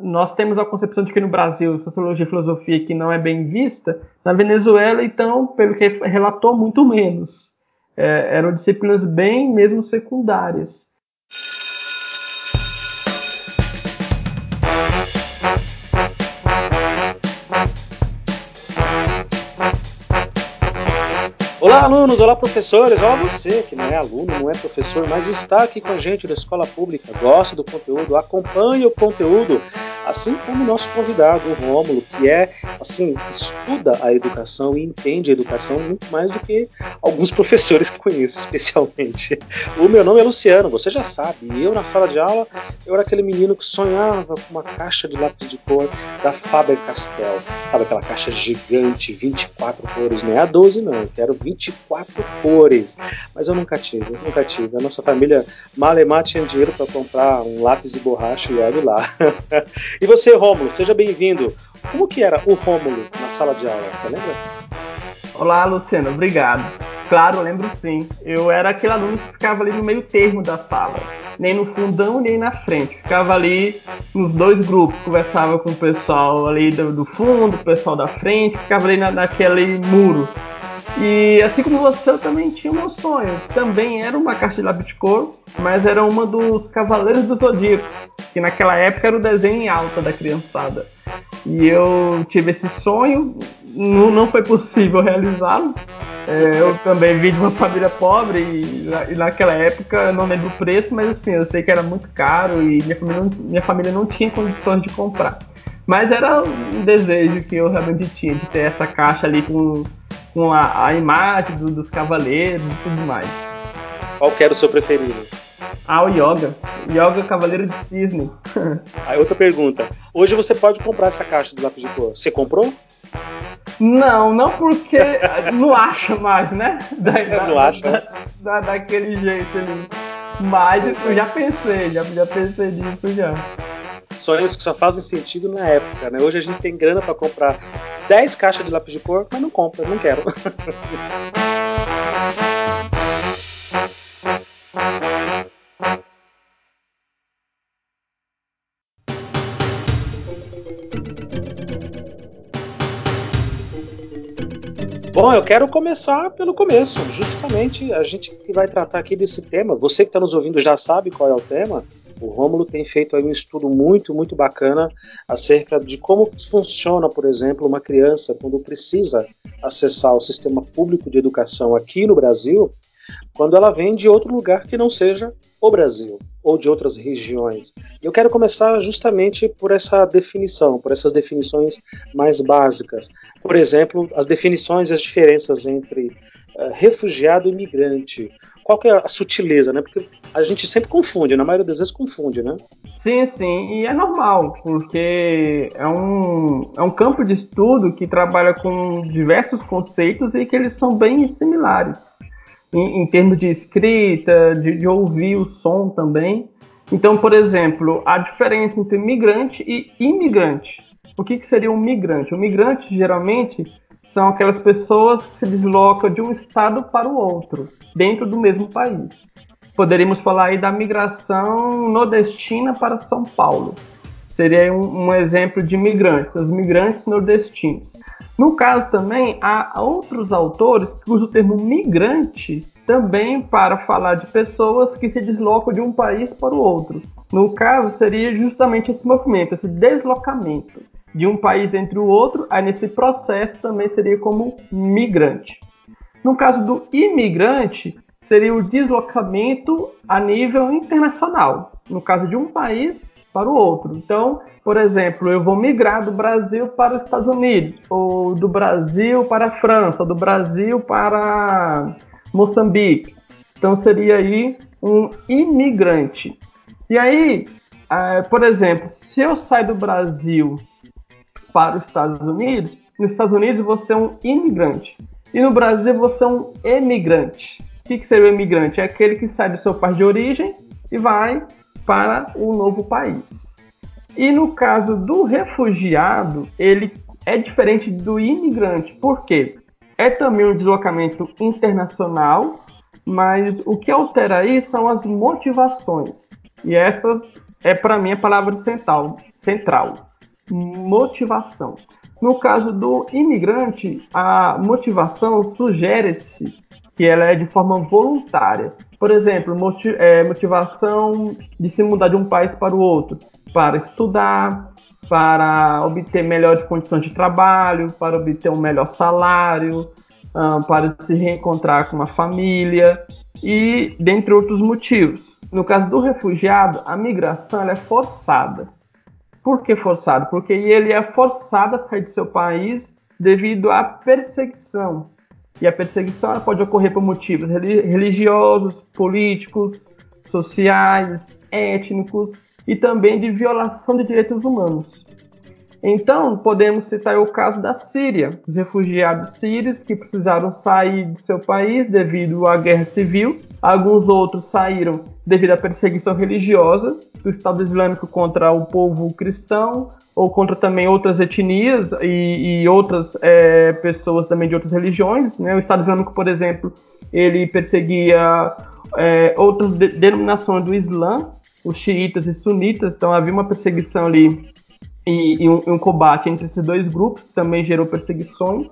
nós temos a concepção de que no Brasil sociologia e filosofia que não é bem vista, na Venezuela, então, pelo que relatou, muito menos. É, eram disciplinas bem mesmo secundárias. Olá, alunos, olá, professores. Olá, você que não é aluno, não é professor, mas está aqui com a gente da escola pública, gosta do conteúdo, acompanha o conteúdo assim como o nosso convidado, o Rômulo, que é, assim, estuda a educação e entende a educação muito mais do que alguns professores que conheço, especialmente. O meu nome é Luciano, você já sabe, e eu na sala de aula, eu era aquele menino que sonhava com uma caixa de lápis de cor da Faber-Castell, sabe aquela caixa gigante, 24 cores, não é a 12 não, eu quero 24 cores, mas eu nunca tive, eu nunca tive, a nossa família malemar tinha dinheiro para comprar um lápis e borracha e olha lá. E você, Rômulo, seja bem-vindo. Como que era o Rômulo na sala de aula, você lembra? Olá, Luciano, obrigado. Claro, lembro sim. Eu era aquele aluno que ficava ali no meio termo da sala, nem no fundão nem na frente. Ficava ali nos dois grupos, conversava com o pessoal ali do, do fundo, o pessoal da frente, ficava ali na, naquele muro. E assim como você, eu também tinha um sonho. Também era uma caixa de lápis de cor, mas era uma dos Cavaleiros do Zodíaco, que naquela época era o desenho em alta da criançada. E eu tive esse sonho, não, não foi possível realizá-lo. É, eu também vim de uma família pobre e, e, naquela época eu não lembro o preço, mas assim, eu sei que era muito caro e minha família minha família não tinha condições de comprar. Mas era um desejo que eu realmente tinha, de ter essa caixa ali com com a, a imagem do, dos cavaleiros e tudo mais. Qual que era o seu preferido? Ah, o Yoga. Yoga Cavaleiro de Cisne. Aí outra pergunta. Hoje você pode comprar essa caixa do lápis de cor. Você comprou? Não, não porque não acha mais, né? Da, não da, acha? Da, da, daquele jeito ali. Mas eu já pensei, já, já pensei nisso já sonhos que só fazem sentido na época, né? Hoje a gente tem grana para comprar 10 caixas de lápis de cor, mas não compra, não quero. Bom, eu quero começar pelo começo. Justamente a gente que vai tratar aqui desse tema. Você que está nos ouvindo já sabe qual é o tema. O Rômulo tem feito aí um estudo muito, muito bacana acerca de como funciona, por exemplo, uma criança quando precisa acessar o sistema público de educação aqui no Brasil, quando ela vem de outro lugar que não seja o Brasil ou de outras regiões. Eu quero começar justamente por essa definição, por essas definições mais básicas. Por exemplo, as definições e as diferenças entre uh, refugiado e migrante. Qual que é a sutileza, né? Porque a gente sempre confunde, na maioria das vezes confunde, né? Sim, sim, e é normal, porque é um, é um campo de estudo que trabalha com diversos conceitos e que eles são bem similares, em, em termos de escrita, de, de ouvir o som também. Então, por exemplo, a diferença entre migrante e imigrante. O que, que seria um migrante? O migrante, geralmente, são aquelas pessoas que se deslocam de um estado para o outro, dentro do mesmo país. Poderíamos falar aí da migração nordestina para São Paulo. Seria um, um exemplo de migrantes, os migrantes nordestinos. No caso também, há outros autores que usam o termo migrante também para falar de pessoas que se deslocam de um país para o outro. No caso, seria justamente esse movimento, esse deslocamento de um país entre o outro, aí nesse processo também seria como migrante. No caso do imigrante, seria o deslocamento a nível internacional, no caso de um país para o outro. Então, por exemplo, eu vou migrar do Brasil para os Estados Unidos, ou do Brasil para a França, ou do Brasil para Moçambique. Então, seria aí um imigrante. E aí, eh, por exemplo, se eu sair do Brasil para os Estados Unidos, nos Estados Unidos você é um imigrante. E no Brasil você é um emigrante. O que, que seria o imigrante? É aquele que sai do seu país de origem e vai para o novo país. E no caso do refugiado, ele é diferente do imigrante. Por quê? É também um deslocamento internacional, mas o que altera aí são as motivações. E essas é para mim a palavra central, central: motivação. No caso do imigrante, a motivação sugere-se que ela é de forma voluntária. Por exemplo, é, motivação de se mudar de um país para o outro, para estudar, para obter melhores condições de trabalho, para obter um melhor salário, para se reencontrar com uma família e dentre outros motivos. No caso do refugiado, a migração é forçada. Por que forçado? Porque ele é forçado a sair de seu país devido à perseguição. E a perseguição pode ocorrer por motivos religiosos, políticos, sociais, étnicos e também de violação de direitos humanos. Então, podemos citar o caso da Síria, os refugiados sírios que precisaram sair de seu país devido à guerra civil. Alguns outros saíram devido à perseguição religiosa do Estado Islâmico contra o povo cristão ou contra também outras etnias e, e outras é, pessoas também de outras religiões. Né? O Estado Islâmico, por exemplo, ele perseguia é, outras de denominações do Islã, os xiitas e sunitas, então havia uma perseguição ali e, e, um, um, combate entre esses dois grupos, que também gerou perseguições.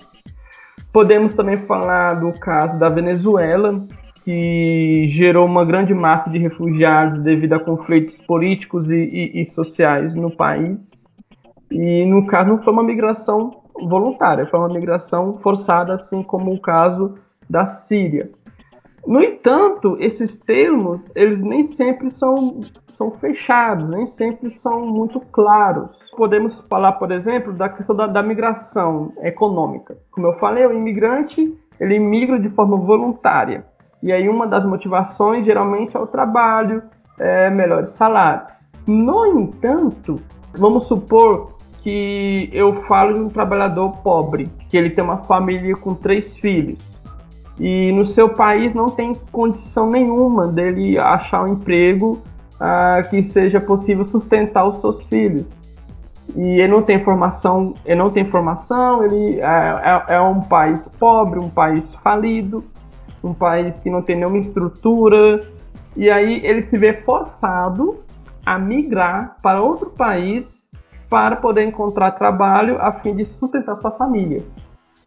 Podemos também falar do caso da Venezuela, que gerou uma grande massa de refugiados devido a conflitos políticos e, e, e sociais no país. E no caso não foi uma migração voluntária, foi uma migração forçada, assim como o caso da Síria. No entanto, esses termos, eles nem sempre são são fechados, nem sempre são muito claros. Podemos falar, por exemplo, da questão da, da migração econômica. Como eu falei, o imigrante ele migra de forma voluntária. E aí uma das motivações geralmente é o trabalho, é, melhores salários. No entanto, vamos supor que eu falo de um trabalhador pobre, que ele tem uma família com três filhos e no seu país não tem condição nenhuma dele achar um emprego ah, que seja possível sustentar os seus filhos. E ele não tem formação, ele não tem formação, ele é, é, é um país pobre, um país falido, um país que não tem nenhuma estrutura, e aí ele se vê forçado a migrar para outro país para poder encontrar trabalho a fim de sustentar sua família.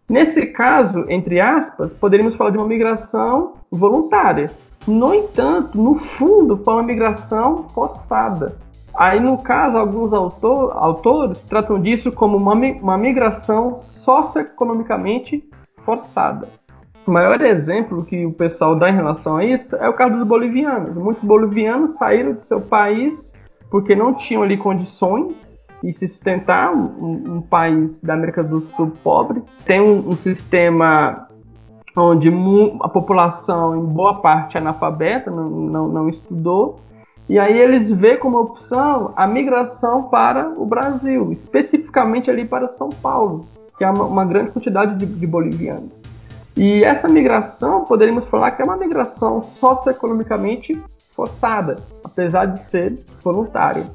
Nesse caso, entre aspas, poderíamos falar de uma migração voluntária, no entanto, no fundo, foi uma migração forçada. Aí, no caso, alguns autor, autores tratam disso como uma, uma migração socioeconomicamente forçada. O maior exemplo que o pessoal dá em relação a isso é o caso dos bolivianos. Muitos bolivianos saíram de seu país porque não tinham ali condições de se sustentar, um, um país da América do Sul pobre. Tem um, um sistema onde a população, em boa parte, é analfabeta, não, não, não estudou, e aí eles vê como opção a migração para o Brasil, especificamente ali para São Paulo, que é uma, uma grande quantidade de, de, bolivianos. E essa migração, poderíamos falar que é uma migração socioeconomicamente forçada, apesar de ser voluntária.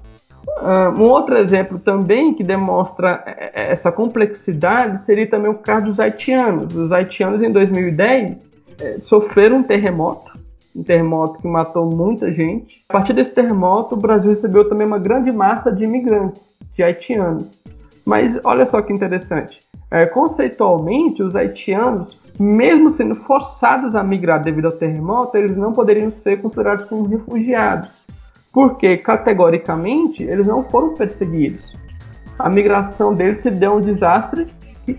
Uh, um outro exemplo também que demonstra é, é, essa complexidade seria também o caso dos haitianos. Os haitianos em 2010 é, sofreram um terremoto, um terremoto que matou muita gente. A partir desse terremoto, o Brasil recebeu também uma grande massa de imigrantes, de haitianos. Mas olha só que interessante, é, conceitualmente os haitianos, mesmo sendo forçados a migrar devido ao terremoto, eles não poderiam ser considerados como refugiados porque categoricamente eles não foram perseguidos. A migração deles se deu um desastre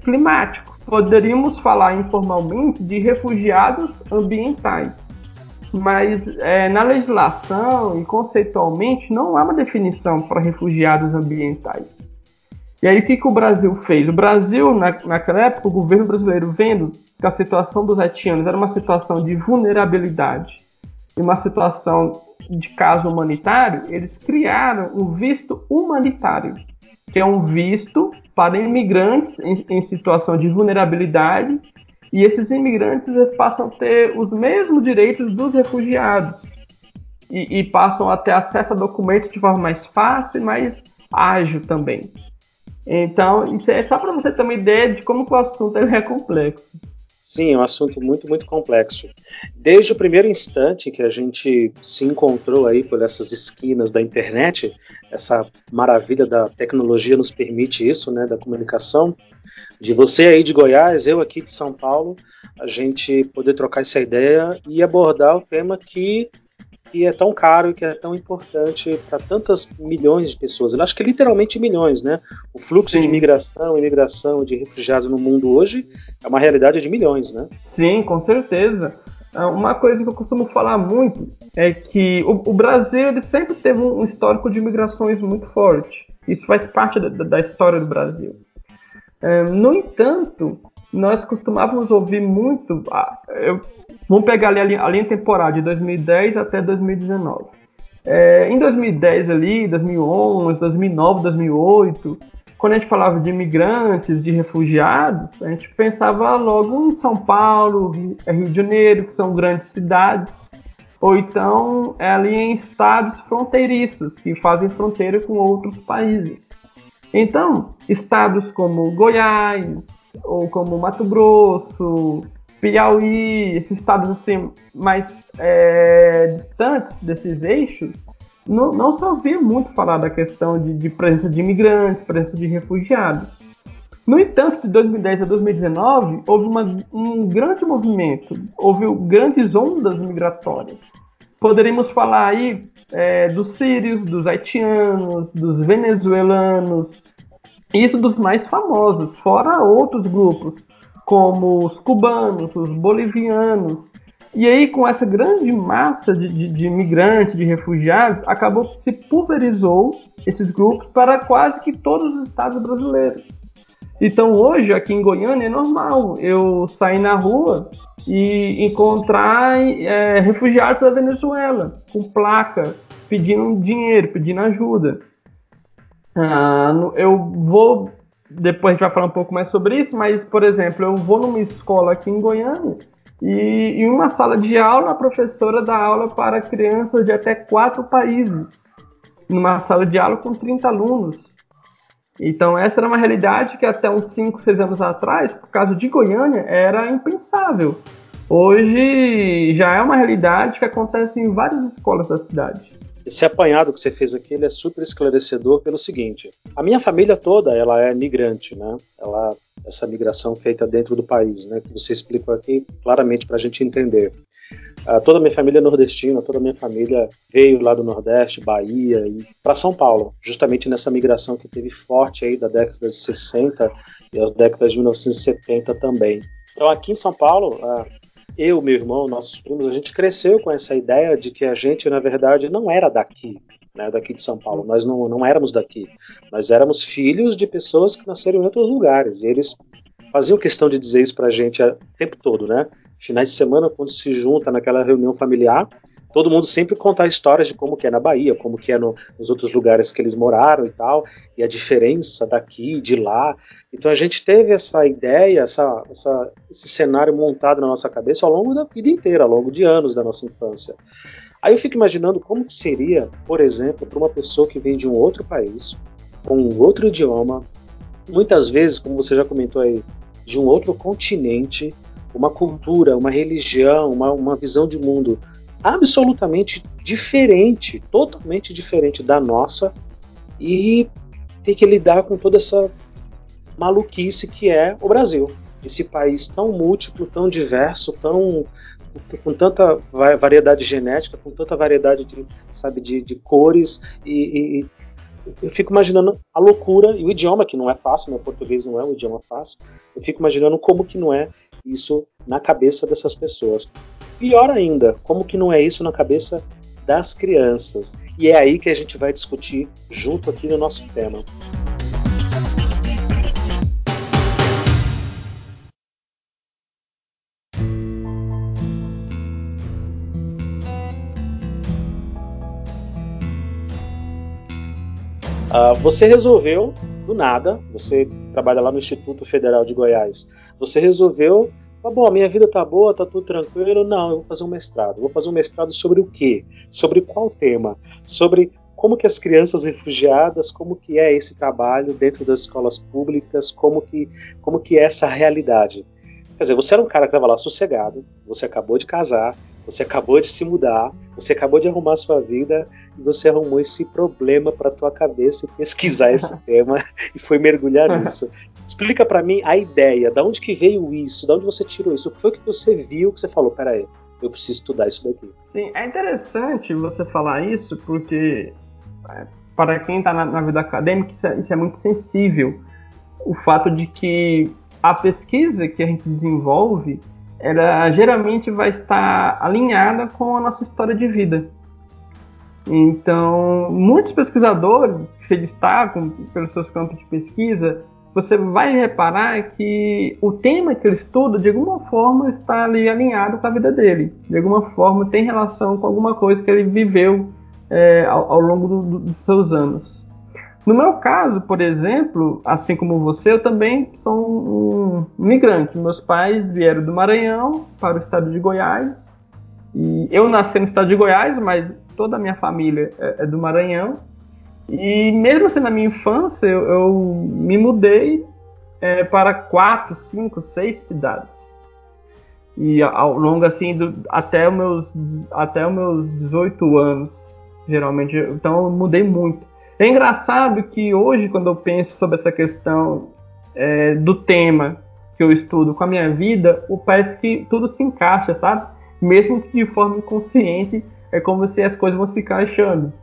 climático. Poderíamos falar informalmente de refugiados ambientais, mas é, na legislação e conceitualmente não há uma definição para refugiados ambientais. E aí o que, que o Brasil fez? O Brasil, na, naquela época, o governo brasileiro, vendo que a situação dos haitianos era uma situação de vulnerabilidade e uma situação de caso humanitário, eles criaram um visto humanitário, que é um visto para imigrantes em, em situação de vulnerabilidade, e esses imigrantes passam a ter os mesmos direitos dos refugiados e, e passam a ter acesso a documentos de forma mais fácil e mais ágil também. Então, isso é só para você ter uma ideia de como o assunto é complexo. Sim, é um assunto muito, muito complexo. Desde o primeiro instante que a gente se encontrou aí por essas esquinas da internet, essa maravilha da tecnologia nos permite isso, né, da comunicação, de você aí de Goiás, eu aqui de São Paulo, a gente poder trocar essa ideia e abordar o tema que que é tão caro e que é tão importante para tantas milhões de pessoas. Eu acho que literalmente milhões, né? O fluxo Sim. de migração, imigração de refugiados no mundo hoje é uma realidade de milhões, né? Sim, com certeza. É, uma coisa que eu costumo falar muito é que o, o Brasil ele sempre teve um histórico de imigrações muito forte. Isso faz parte da, da história do Brasil. É, no entanto, nós costumávamos ouvir muito. Eu Vamos pegar ali a linha temporal de 2010 até 2019. É, em 2010 ali, 2011, 2009, 2008, quando a gente falava de imigrantes, de refugiados, a gente pensava logo em São Paulo, Rio de Janeiro, que são grandes cidades, ou então é ali em estados fronteiriços, que fazem fronteira com outros países. Então, estados como Goiás, ou como Mato Grosso, Piauí, esses estados assim mais é, distantes desses eixos, não, não se ouvia muito falar da questão de, de, presença de imigrantes, presença de refugiados. No entanto, de 2010 a 2019, houve uma, um grande movimento, houve grandes ondas migratórias. Poderíamos falar aí é, dos sírios, dos haitianos, dos venezuelanos, isso dos mais famosos, fora outros grupos, como os cubanos, os bolivianos. E aí, com essa grande massa de, de, de imigrantes, de refugiados, acabou que se pulverizou esses grupos para quase que todos os estados brasileiros. Então, hoje, aqui em Goiânia, é normal eu sair na rua e encontrar é, refugiados da Venezuela, com placa, pedindo dinheiro, pedindo ajuda. Ah, eu vou depois a gente vai falar um pouco mais sobre isso, mas, por exemplo, eu vou numa escola aqui em Goiânia e em uma sala de aula a professora dá aula para crianças de até quatro países, numa sala de aula com 30 alunos. Então, essa era uma realidade que até uns 5, 6 anos atrás, por causa de Goiânia, era impensável. Hoje já é uma realidade que acontece em várias escolas da cidade. Esse apanhado que você fez aqui ele é super esclarecedor pelo seguinte: a minha família toda ela é migrante, né? Ela essa migração feita dentro do país, né? Que você explicou aqui claramente para a gente entender. Uh, toda a minha família é nordestina, toda a minha família veio lá do Nordeste, Bahia e para São Paulo, justamente nessa migração que teve forte aí da década de 60 e as décadas de 1970 também. Então aqui em São Paulo, uh, eu, meu irmão, nossos primos, a gente cresceu com essa ideia de que a gente, na verdade, não era daqui, né, daqui de São Paulo. Nós não, não éramos daqui. Nós éramos filhos de pessoas que nasceram em outros lugares. E eles faziam questão de dizer isso pra gente o tempo todo, né? Finais de semana, quando se junta naquela reunião familiar, todo mundo sempre contar histórias de como que é na Bahia, como que é no, nos outros lugares que eles moraram e tal, e a diferença daqui de lá. Então a gente teve essa ideia, essa, essa, esse cenário montado na nossa cabeça ao longo da vida inteira, ao longo de anos da nossa infância. Aí eu fico imaginando como que seria, por exemplo, para uma pessoa que vem de um outro país, com um outro idioma, muitas vezes, como você já comentou aí, de um outro continente, uma cultura, uma religião, uma, uma visão de mundo absolutamente diferente, totalmente diferente da nossa, e ter que lidar com toda essa maluquice que é o Brasil. Esse país tão múltiplo, tão diverso, tão com tanta variedade genética, com tanta variedade de, sabe, de, de cores e, e, eu fico imaginando a loucura e o idioma que não é fácil, né? O português não é um idioma fácil. Eu fico imaginando como que não é isso na cabeça dessas pessoas. Pior ainda, como que não é isso na cabeça das crianças? E é aí que a gente vai discutir junto aqui no nosso tema. Uh, você resolveu, do nada, você trabalha lá no Instituto Federal de Goiás, você resolveu Tá bom, minha vida tá boa, tá tudo tranquilo. Não, eu vou fazer um mestrado. vou fazer um mestrado sobre o quê? Sobre qual tema? Sobre como que as crianças refugiadas, como que é esse trabalho dentro das escolas públicas, como que, como que é essa realidade. Quer dizer, você era um cara que estava lá sossegado, você acabou de casar, você acabou de se mudar, você acabou de arrumar sua vida e você arrumou esse problema para tua cabeça e pesquisar esse tema e foi mergulhar nisso. Explica para mim a ideia, da onde que veio isso, da onde você tirou isso, o que foi que você viu que você falou, peraí, eu preciso estudar isso daqui. Sim, é interessante você falar isso porque é, para quem está na, na, vida acadêmica isso é, isso é muito sensível. O fato de que a pesquisa que a gente desenvolve, ela geralmente vai estar alinhada com a nossa história de vida. Então, muitos pesquisadores que se destacam pelos seus campos de pesquisa, você vai reparar que o tema que ele estuda, de alguma forma, está ali alinhado com a vida dele. De alguma forma, tem relação com alguma coisa que ele viveu é, ao, ao, longo do, do, dos seus anos. No meu caso, por exemplo, assim como você, eu também sou um migrante. Meus pais vieram do Maranhão para o estado de Goiás. E eu nasci no estado de Goiás, mas toda a minha família é, é do Maranhão. E mesmo assim, na minha infância, eu, eu me mudei é, para quatro, cinco, seis cidades. E ao longo assim, do, até, os meus, até os meus 18 anos, geralmente. Então eu mudei muito. É engraçado que hoje, quando eu penso sobre essa questão é, do tema que eu estudo com a minha vida, parece que tudo se encaixa, sabe? Mesmo que de forma inconsciente, é como se as coisas vão se encaixando.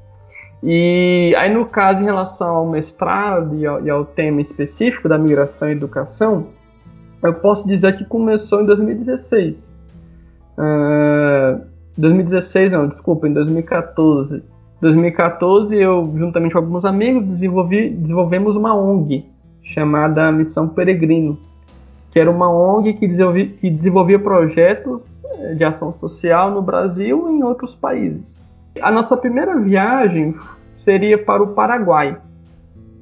E aí, no caso, em relação ao mestrado e ao, e ao tema específico da migração e educação, eu posso dizer que começou em 2016. Uh, 2016 não, desculpa, em 2014 2014, eu, juntamente com alguns amigos, desenvolvi, desenvolvemos uma ONG chamada Missão Peregrino, que era uma ONG que desenvolvia, que desenvolvia projetos eh, de ação social no Brasil e em outros países. A nossa primeira viagem seria para o Paraguai,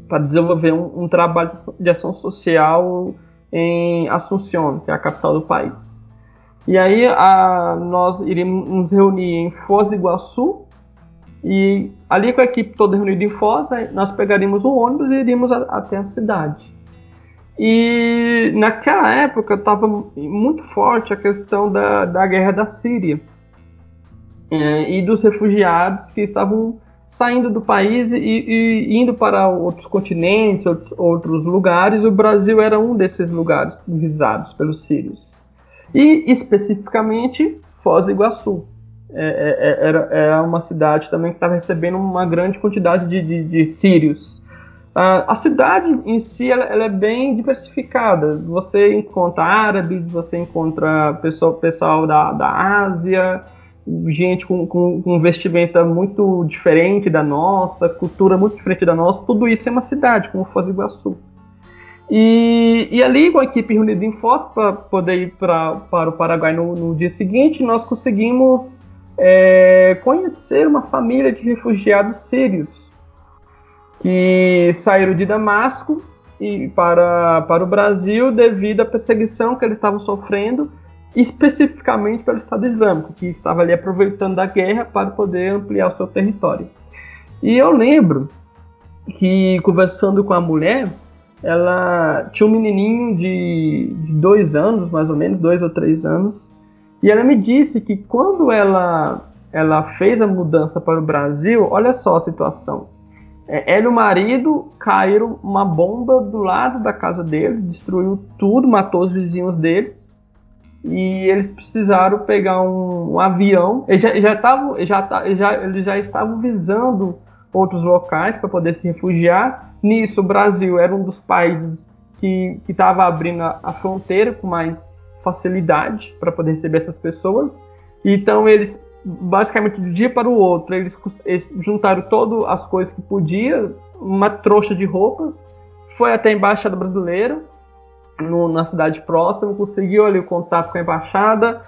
para desenvolver um, um trabalho de ação social em Assunção, que é a capital do país. E aí a, nós iríamos nos reunir em Foz do Iguaçu, e ali com a equipe toda reunida em Foz, nós pegaríamos o ônibus e iríamos a, até a cidade. E naquela época estava muito forte a questão da, da guerra da Síria é, e dos refugiados que estavam saindo do país e, e, indo para outros continentes, outros, lugares. O Brasil era um desses lugares visados pelos sírios. E especificamente Foz do Iguaçu. É, é, é, era, era uma cidade também que estava recebendo uma grande quantidade de, de, de sírios. Uh, a cidade em si ela, ela, é bem diversificada. Você encontra árabes, você encontra pessoal, pessoal da, da Ásia, gente com, com, com vestimenta muito diferente da nossa, cultura muito diferente da nossa. Tudo isso é uma cidade, como Foz do Iguaçu. E, e ali, com a equipe reunida em Foz, para poder ir pra, para o Paraguai no, no dia seguinte, nós conseguimos é, conhecer uma família de refugiados sírios que saíram de Damasco e para, para o Brasil devido à perseguição que eles estavam sofrendo, especificamente pelo Estado Islâmico, que estava ali aproveitando da guerra para poder ampliar o seu território. E eu lembro que, conversando com a mulher, ela tinha um menininho de, de dois anos, mais ou menos, dois ou três anos, e ela me disse que quando ela, ela fez a mudança para o Brasil, olha só a situação. É, ela e o marido caíram uma bomba do lado da casa deles, destruiu tudo, matou os vizinhos deles. E eles precisaram pegar um, um avião. Eles já, já, tavam, já, já, eles já estavam visando outros locais para poder se refugiar. Nisso, o Brasil era um dos países que estava abrindo a, a fronteira com mais facilidade para poder receber essas pessoas. Então eles basicamente um dia para o outro eles, eles juntaram todas as coisas que podia, uma trouxa de roupas, foi até a embaixada brasileira no, na cidade próxima, conseguiu ali o contato com a embaixada,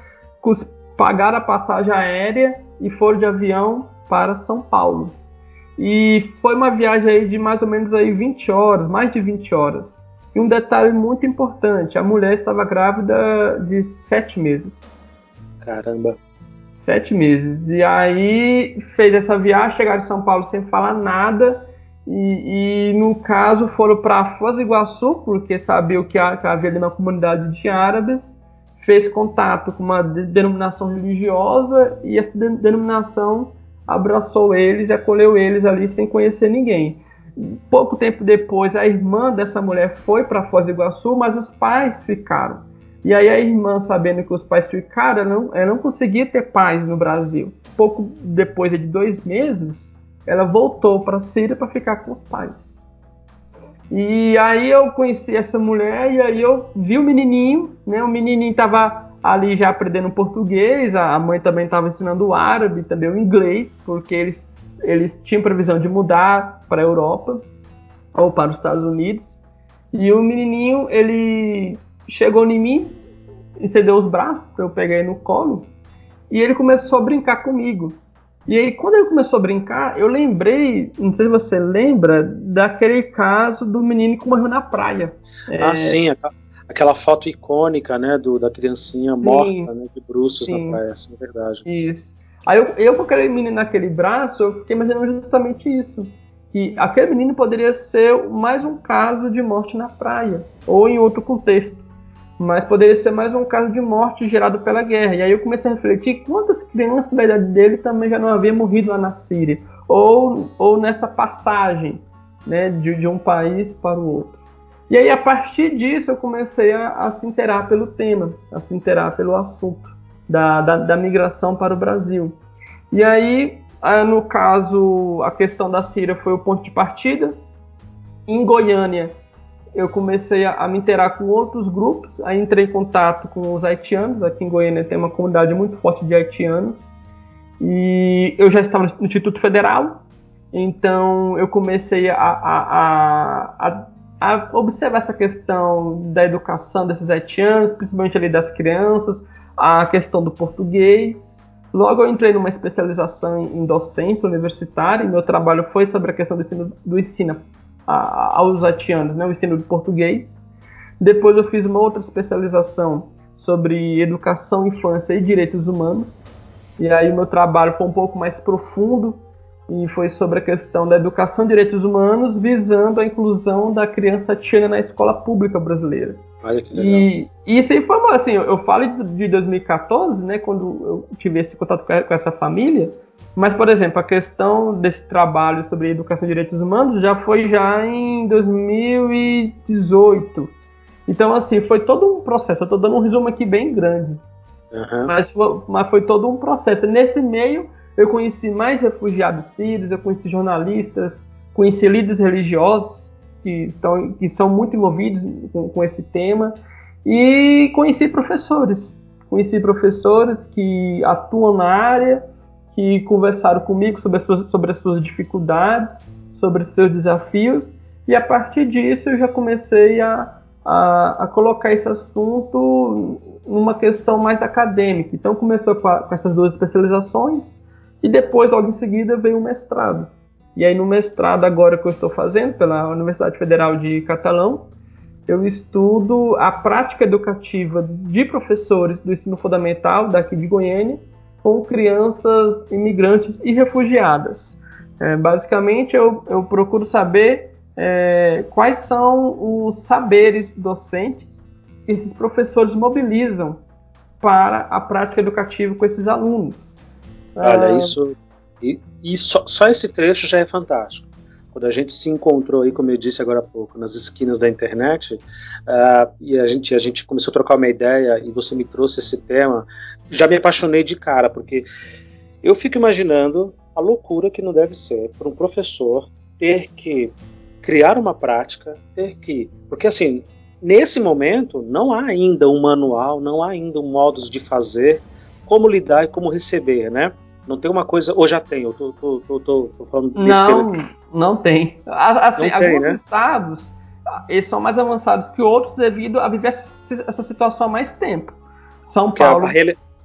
pagaram a passagem aérea e foram de avião para São Paulo. E foi uma viagem aí de mais ou menos aí 20 horas, mais de 20 horas. E um detalhe muito importante: a mulher estava grávida de sete meses. Caramba. Sete meses. E aí fez essa viagem, chegaram em São Paulo sem falar nada. E, e no caso foram para Foz do Iguaçu, porque sabiam que, que havia ali uma comunidade de árabes. fez contato com uma denominação religiosa e essa denominação abraçou eles e acolheu eles ali sem conhecer ninguém. Pouco tempo depois, a irmã dessa mulher foi para Foz do Iguaçu, mas os pais ficaram. E aí a irmã, sabendo que os pais ficaram, ela não, ela não conseguia ter paz no Brasil. Pouco depois de dois meses, ela voltou para a Síria para ficar com os pais. E aí eu conheci essa mulher e aí eu vi o menininho, né? O menininho estava ali já aprendendo português, a mãe também estava ensinando o árabe, também o inglês, porque eles, eles tinham previsão de mudar para a Europa ou para os Estados Unidos. E o menininho, ele chegou em mim, estendeu os braços para eu pegar ele no colo, e ele começou a brincar comigo. E aí, quando ele começou a brincar, eu lembrei, não sei se você lembra, daquele caso do menino que morreu na praia. Ah, é... sim, aquela foto icônica, né, do, da criancinha sim, morta, né, de bruços sim. na praia, sim, é verdade. Isso. Aí eu, eu com aquele menino naquele braço, eu fiquei imaginando justamente isso. Que aquele menino poderia ser mais um caso de morte na praia, ou em outro contexto mas poderia ser mais um caso de morte gerado pela guerra. E aí eu comecei a refletir quantas crianças da idade dele também já não haviam morrido lá na Síria, ou, ou nessa passagem né, de, de um país para o outro. E aí, a partir disso, eu comecei a, a se interar pelo tema, a se interar pelo assunto da, da, da migração para o Brasil. E aí, no caso, a questão da Síria foi o ponto de partida. Em Goiânia, eu comecei a, a, me interar com outros grupos, aí entrei em contato com os haitianos, aqui em Goiânia tem uma comunidade muito forte de haitianos, e eu já estava no Instituto Federal, então eu comecei a, a, a, observar essa questão da educação desses haitianos, principalmente ali das crianças, a questão do português. Logo eu entrei numa especialização em docência universitária, e meu trabalho foi sobre a questão do ensino, do ensino aos haitianos, né, o ensino de português. Depois eu fiz uma outra especialização sobre educação, infância e direitos humanos. E aí o meu trabalho foi um pouco mais profundo e foi sobre a questão da educação e direitos humanos, visando a inclusão da criança haitiana na escola pública brasileira. Olha que legal. E, e isso aí foi, assim, eu falo de 2014, né, quando eu tive esse contato com essa família, mas, por exemplo, a questão desse trabalho sobre educação e direitos humanos já foi já em 2018. Então, assim, foi todo um processo. Eu estou dando um resumo aqui bem grande. Uhum. Mas, foi, mas foi todo um processo. Nesse meio, eu conheci mais refugiados sírios, eu conheci jornalistas, conheci líderes religiosos que, estão, que são muito envolvidos com, com esse tema e conheci professores. Conheci professores que atuam na área que conversaram comigo sobre as suas, sobre as suas dificuldades, sobre os seus desafios, e a partir disso eu já comecei a, a, a colocar esse assunto numa questão mais acadêmica. Então começou com, a, com essas duas especializações, e depois, logo em seguida, veio o mestrado. E aí no mestrado agora que eu estou fazendo pela Universidade Federal de Catalão, eu estudo a prática educativa de professores do ensino fundamental daqui de Goiânia com crianças imigrantes e refugiadas. É, basicamente, eu, eu, procuro saber é, quais são os saberes docentes que esses professores mobilizam para a prática educativa com esses alunos. Olha, ah, isso. E, e só, só esse trecho já é fantástico quando a gente se encontrou aí, como eu disse agora há pouco, nas esquinas da internet, uh, e a gente, a gente começou a trocar uma ideia e você me trouxe esse tema, já me apaixonei de cara, porque eu fico imaginando a loucura que não deve ser para um professor ter que criar uma prática, ter que. Porque assim, nesse momento, não há ainda um manual, não há ainda um modos de fazer, como lidar e como receber, né? Não tem uma coisa, ou já tem, eu tô, tô, tô, tô, falando Não, não tem. Assim, não tem, alguns né? estados, eles são mais avançados que outros devido a viver essa situação há mais tempo. São porque Paulo. A,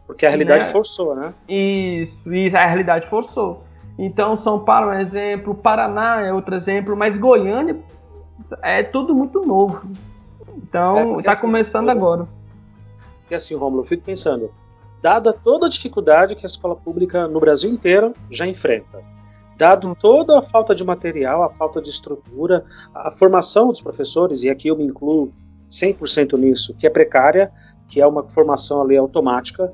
porque a realidade né? forçou, né? Isso, isso, a realidade forçou. Então, São Paulo é um exemplo, Paraná é outro exemplo, mas Goiânia é tudo muito novo. Então, está é, assim, começando eu, agora. Porque assim, Romulo, eu fico pensando, dada toda a dificuldade que a escola pública no Brasil inteiro já enfrenta, dado toda a falta de material, a falta de estrutura, a formação dos professores, e aqui eu me incluo 100% nisso, que é precária, que é uma formação ali automática,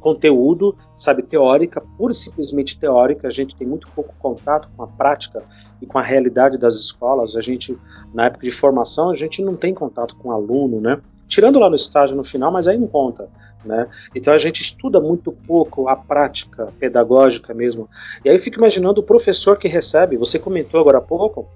conteúdo, sabe, teórica, pura e simplesmente teórica. A gente tem muito pouco contato com a prática e com a realidade das escolas. A gente, na época de formação, a gente não tem contato com aluno, né? Tirando lá no estágio no final, mas aí não conta, né? Então a gente estuda muito pouco a prática pedagógica mesmo. E aí eu fico imaginando o professor que recebe, você comentou agora há pouco,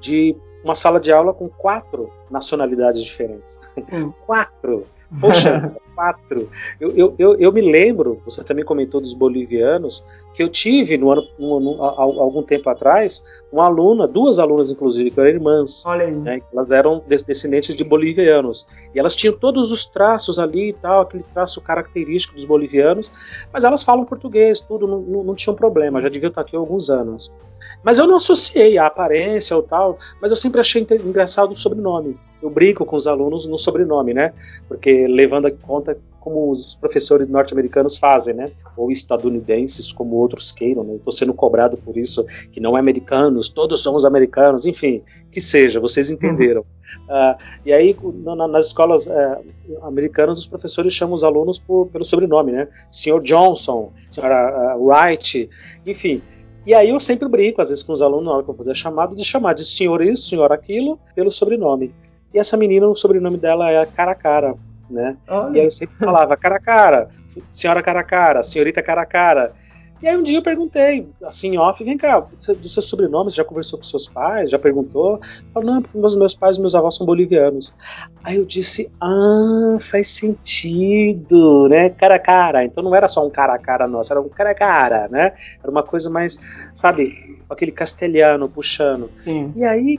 de uma sala de aula com quatro nacionalidades diferentes. Hum. quatro! Poxa, quatro. Eu, eu, eu, eu, me lembro, você também comentou dos bolivianos, que eu tive no ano, no, no, há, algum tempo atrás uma aluna, duas alunas inclusive, que eram irmãs. Olha aí. Né, elas eram descendentes de bolivianos. E elas tinham todos os traços ali e tal, aquele traço característico dos bolivianos, mas elas falam português, tudo, não, não, não tinham problema, já deviam estar aqui há alguns anos. Mas eu não associei a aparência ou tal, mas eu sempre achei engraçado o sobrenome. Eu brinco com os alunos no sobrenome, né? Porque levando em conta como os professores norte-americanos fazem, né? Ou estadunidenses, como outros queiram, né? Estou sendo cobrado por isso, que não é americanos, todos somos americanos, enfim, que seja, vocês entenderam. Uh, e aí, na, nas escolas uh, americanas, os professores chamam os alunos por, pelo sobrenome, né? Sr. Johnson, Sra. Uh, Wright, enfim. E aí eu sempre brinco, às vezes, com os alunos, na hora que eu fazer a chamada, de chamar de senhor isso, senhor aquilo, pelo sobrenome. E essa menina, o sobrenome dela é Caracara, né? Olha. E aí eu sempre falava Caracara, senhora Caracara, senhorita Caracara. E aí um dia eu perguntei, assim, off, vem cá, do seu sobrenome, você já conversou com seus pais? Já perguntou? Falou, não, porque meus, meus pais e meus avós são bolivianos. Aí eu disse, ah, faz sentido, né? Cara a cara. Então não era só um cara a cara nosso, era um cara a cara, né? Era uma coisa mais, sabe, aquele castelhano puxando. Sim. E aí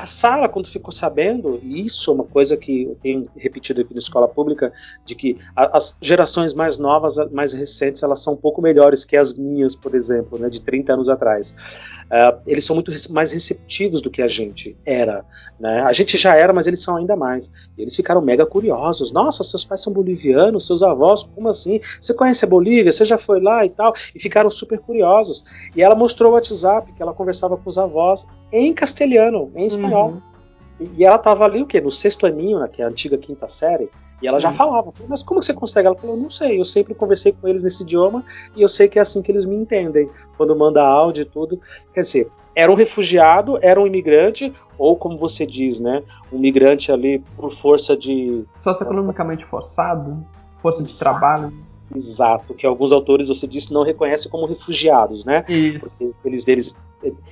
a sala, quando ficou sabendo, e isso é uma coisa que eu tenho repetido aqui na escola pública, de que as gerações mais novas, mais recentes, elas são um pouco melhores que as minhas, por exemplo, né, de 30 anos atrás. Uh, eles são muito mais receptivos do que a gente era. Né? A gente já era, mas eles são ainda mais. E eles ficaram mega curiosos. Nossa, seus pais são bolivianos, seus avós, como assim? Você conhece a Bolívia? Você já foi lá e tal? E ficaram super curiosos. E ela mostrou o WhatsApp que ela conversava com os avós em castelhano, em espanhol. Uhum. E ela tava ali o quê? No sexto aninho, né, que é a antiga quinta série, e ela já uhum. falava, mas como você consegue? Ela falou, não sei, eu sempre conversei com eles nesse idioma e eu sei que é assim que eles me entendem, quando manda áudio e tudo. Quer dizer, era um refugiado, era um imigrante, ou como você diz, né, um migrante ali por força de... Socioeconomicamente forçado, força de trabalho. Exato, que alguns autores, você disse, não reconhecem como refugiados, né? Isso. Porque eles, eles,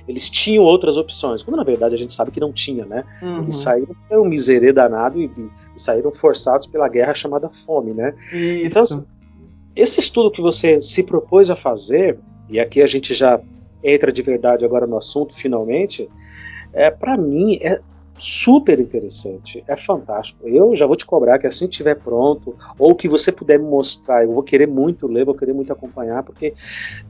eles tinham outras opções, quando na verdade a gente sabe que não tinha, né? Uhum. Eles saíram, era um miserê danado e, e, saíram forçados pela guerra chamada fome, né? Isso. Então, assim, esse estudo que você se propôs a fazer, e aqui a gente já entra de verdade agora no assunto finalmente, é para mim é super interessante, é fantástico. Eu já vou te cobrar que assim que estiver pronto, ou que você puder me mostrar, eu vou querer muito ler, vou querer muito acompanhar, porque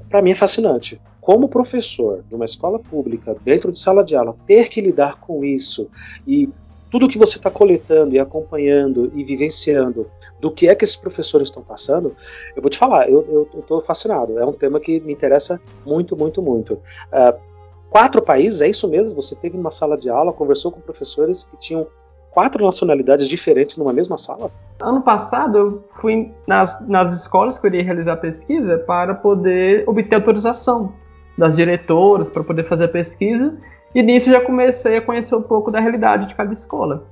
para mim é fascinante. Como professor de uma escola pública, dentro de sala de aula, ter que lidar com isso e tudo que você está coletando e acompanhando e vivenciando do que é que esses professores estão passando, eu vou te falar, eu estou fascinado. É um tema que me interessa muito, muito, muito. Uh, quatro países, é isso mesmo? Você teve uma sala de aula, conversou com professores que tinham quatro nacionalidades diferentes numa mesma sala? Ano passado eu fui nas, nas escolas que eu iria realizar pesquisa para poder obter autorização das diretoras para poder fazer a pesquisa e nisso já comecei a conhecer um pouco da realidade de cada escola.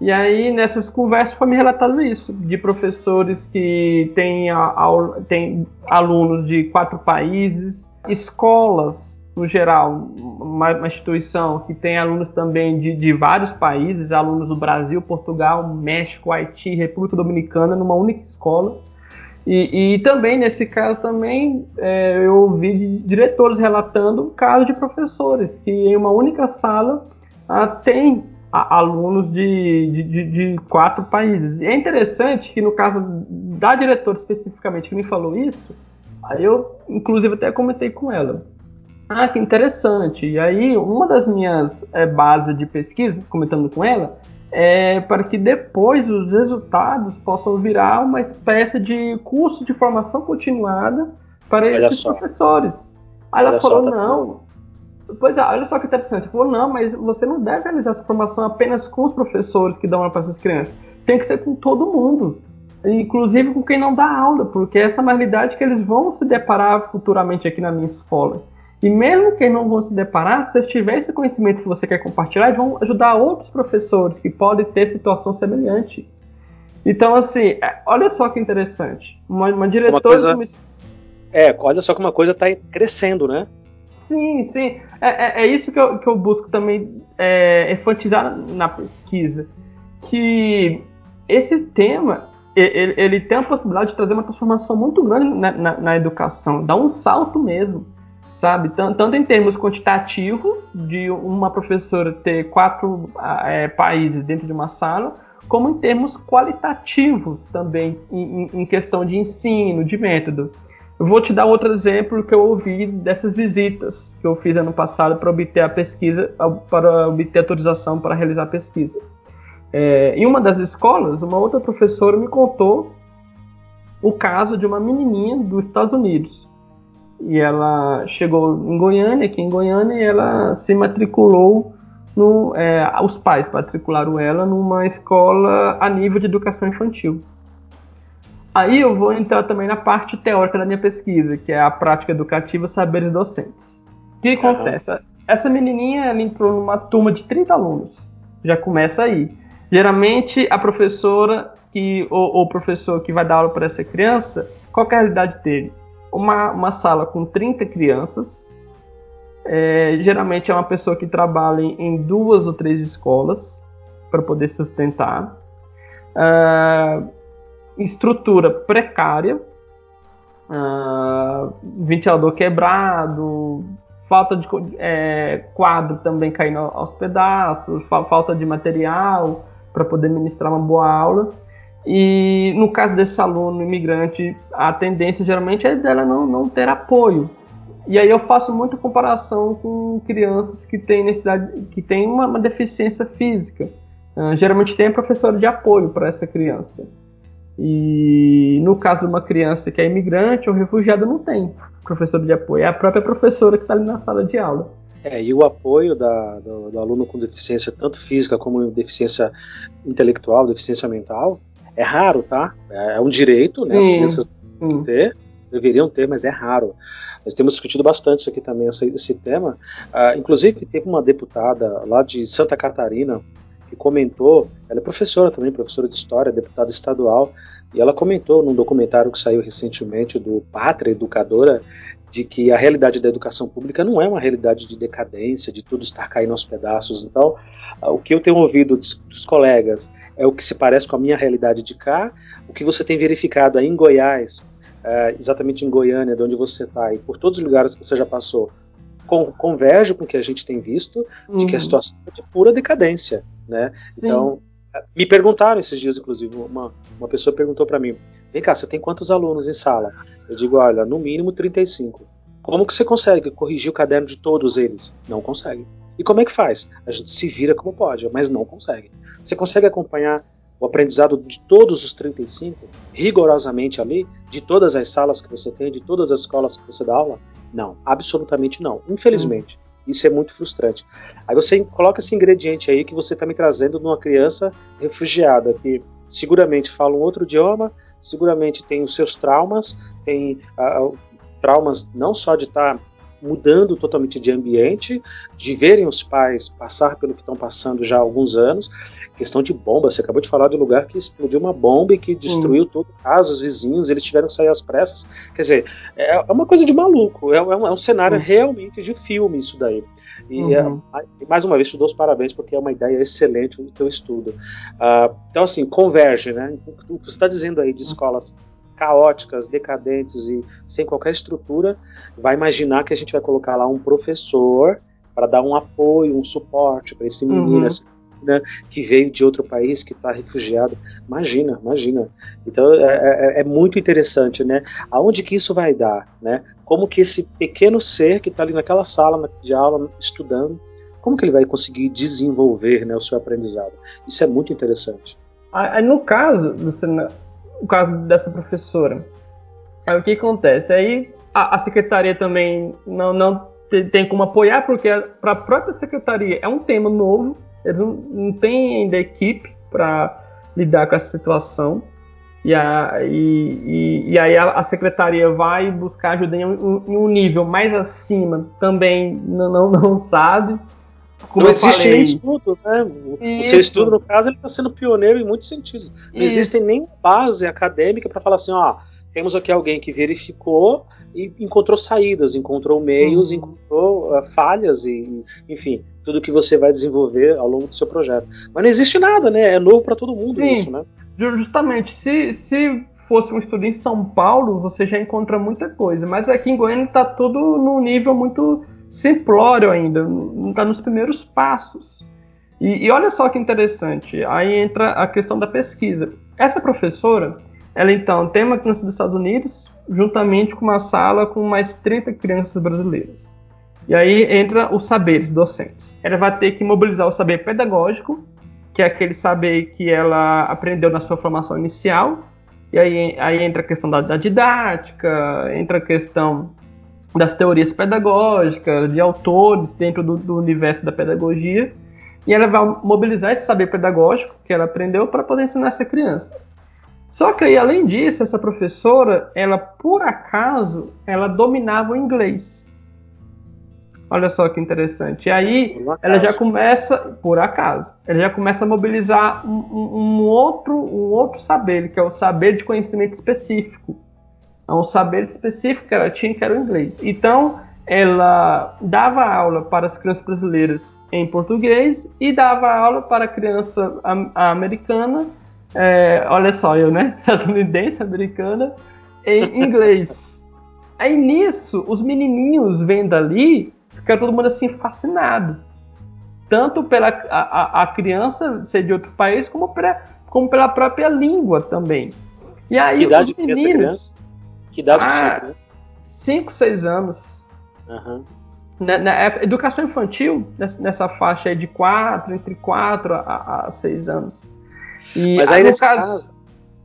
E aí nessas conversas foi me relatado isso, de professores que têm, a, a, têm alunos de quatro países, escolas no geral, uma, uma, instituição que tem alunos também de, de, vários países, alunos do Brasil, Portugal, México, Haiti, República Dominicana, numa única escola. E, e também, nesse caso, também é, eu ouvi diretores relatando o caso de professores, que em uma única sala ah, tem alunos de, de, de, quatro países. É interessante que no caso da diretora especificamente que me falou isso, aí eu inclusive até comentei com ela ah, que interessante. E aí, uma das minhas é, bases de pesquisa, comentando com ela, é para que depois os resultados possam virar uma espécie de curso de formação continuada para olha esses só. professores. Aí olha ela falou, só, tá não. Pois é, olha só que interessante. Ela falou, não, mas você não deve realizar essa formação apenas com os professores que dão aula para essas crianças. Tem que ser com todo mundo. inclusive com quem não dá aula, porque essa é uma realidade que eles vão se deparar futuramente aqui na minha escola. E mesmo que não vão se deparar, se vocês tiverem esse conhecimento que você quer compartilhar, eles vão ajudar outros professores que podem ter situação semelhante. Então, assim, é, olha só que interessante. Uma, uma diretora. Uma coisa... É, olha só que uma coisa está crescendo, né? Sim, sim. É, é, é, isso que eu, que eu busco também é, enfatizar na pesquisa. Que esse tema ele, ele, tem a possibilidade de trazer uma transformação muito grande na, na, na educação, dá um salto mesmo sabe? Tanto em termos quantitativos, de uma professora ter quatro é, países dentro de uma sala, como em termos qualitativos também, em, em, questão de ensino, de método. Eu vou te dar outro exemplo que eu ouvi dessas visitas que eu fiz ano passado para obter a pesquisa, para obter autorização para realizar a pesquisa. É, em uma das escolas, uma outra professora me contou o caso de uma menininha dos Estados Unidos e ela chegou em Goiânia, aqui em Goiânia, e ela se matriculou no, é, os pais matricularam ela numa escola a nível de educação infantil. Aí eu vou entrar também na parte teórica da minha pesquisa, que é a prática educativa saberes docentes. O que uhum. acontece? Essa menininha ela entrou numa turma de 30 alunos. Já começa aí. Geralmente a professora que ou o professor que vai dar aula para essa criança, qual é a realidade dele? Uma, uma sala com 30 crianças. É, geralmente é uma pessoa que trabalha em duas ou três escolas para poder sustentar. Uh, estrutura precária, uh, ventilador quebrado, falta de é, quadro também caindo aos pedaços, falta de material para poder ministrar uma boa aula. E no caso desse aluno imigrante, a tendência geralmente é dela não, não ter apoio. E aí eu faço muita comparação com crianças que têm necessidade, que têm uma, uma deficiência física. Uh, geralmente tem professor de apoio para essa criança. E no caso de uma criança que é imigrante ou refugiada, não tem professor de apoio. É a própria professora que está ali na sala de aula. É, e o apoio da, do, do, aluno com deficiência, tanto física como deficiência intelectual, deficiência mental, é raro, tá? É, é um direito, né? As crianças hum. ter, deveriam ter, mas é raro. Nós temos discutido bastante isso aqui também, esse, esse tema. Uh, inclusive, teve uma deputada lá de Santa Catarina que comentou, ela é professora também, professora de história, deputada estadual, e ela comentou num documentário que saiu recentemente do Pátria Educadora, de que a realidade da educação pública não é uma realidade de decadência, de tudo estar caindo aos pedaços. Então, o que eu tenho ouvido dos, colegas é o que se parece com a minha realidade de cá, o que você tem verificado aí em Goiás, é, exatamente em Goiânia, de onde você está, e por todos os lugares que você já passou, com, converge com o que a gente tem visto, uhum. de que a uhum. situação é de pura decadência. Né? Então, me perguntaram esses dias, inclusive, uma, uma pessoa perguntou para mim: vem cá, você tem quantos alunos em sala? Eu digo: olha, no mínimo 35. Como que você consegue corrigir o caderno de todos eles? Não consegue. E como é que faz? A gente se vira como pode, mas não consegue. Você consegue acompanhar o aprendizado de todos os 35 rigorosamente ali, de todas as salas que você tem, de todas as escolas que você dá aula? Não, absolutamente não. Infelizmente. Hum. Isso é muito frustrante. Aí você coloca esse ingrediente aí que você está me trazendo numa criança refugiada que seguramente fala um outro idioma, seguramente tem os seus traumas, tem uh, traumas não só de estar tá mudando totalmente de ambiente, de verem os pais passar pelo que estão passando já há alguns anos. Questão de bomba, você acabou de falar de um lugar que explodiu uma bomba e que destruiu hum. todo o caso, os vizinhos, eles tiveram que sair às pressas. Quer dizer, é, é uma coisa de maluco, é, é, um, é um, cenário hum. realmente de filme isso daí. E uhum. é, mais uma vez te dou os parabéns porque é uma ideia excelente do teu estudo. Uh, então assim, converge, né? O que você está dizendo aí de hum. escolas caóticas, decadentes e sem qualquer estrutura, vai imaginar que a gente vai colocar lá um professor para dar um apoio, um suporte para esse menino, uhum. essa menina que veio de outro país, que está refugiado. Imagina, imagina. Então é, é, é, muito interessante, né? Aonde que isso vai dar, né? Como que esse pequeno ser que está ali naquela sala de aula estudando, como que ele vai conseguir desenvolver né, o seu aprendizado? Isso é muito interessante. No caso, Luciana, o caso dessa professora. Aí o que acontece? Aí a, a secretaria também não, não tem, tem como apoiar, porque para a própria secretaria é um tema novo, eles não, não têm ainda equipe para lidar com essa situação. e, a, e, e, e aí a, a, secretaria vai buscar ajuda em um, em um nível mais acima, também não, não, não sabe. Como não existe falei, nem estudo, né? O seu estudo, no caso, ele está sendo pioneiro em muitos sentidos. Não Isso. existe nem base acadêmica para falar assim, ó, temos aqui alguém que verificou e encontrou saídas, encontrou meios, uhum. encontrou uh, falhas e, enfim, tudo que você vai desenvolver ao longo do seu projeto. Mas não existe nada, né? É novo para todo mundo Sim. isso, né? Justamente, se, se fosse um estudo em São Paulo, você já encontra muita coisa. Mas aqui em Goiânia está tudo num nível muito simplório ainda, não está nos primeiros passos. E, e, olha só que interessante, aí entra a questão da pesquisa. Essa professora, ela então tem uma criança dos Estados Unidos, juntamente com uma sala com mais 30 crianças brasileiras. E aí entra os saberes docentes. Ela vai ter que mobilizar o saber pedagógico, que é aquele saber que ela aprendeu na sua formação inicial. E aí, aí entra a questão da, da didática, entra a questão das teorias pedagógicas, de autores dentro do, do, universo da pedagogia. E ela vai mobilizar esse saber pedagógico que ela aprendeu para poder ensinar essa criança. Só que aí, além disso, essa professora, ela por acaso, ela dominava o inglês. Olha só que interessante. E aí ela já começa, por acaso, ela já começa a mobilizar um, um, outro, um outro saber, que é o saber de conhecimento específico. É um saber específico que ela tinha, que era o inglês. Então, ela dava aula para as crianças brasileiras em português e dava aula para a criança americana, é, olha só eu, né? Estadunidense, americana, em inglês. Aí nisso, os menininhos vendo ali fica todo mundo assim fascinado. Tanto pela a, a criança ser de outro país, como, pra, como pela própria língua também. E aí que idade os meninos. Que idade ah, 5, 6 anos. Uhum. Na, na, educação infantil, nessa, nessa faixa aí de 4, entre 4 a, a 6 anos. E, mas aí, nesse caso, caso,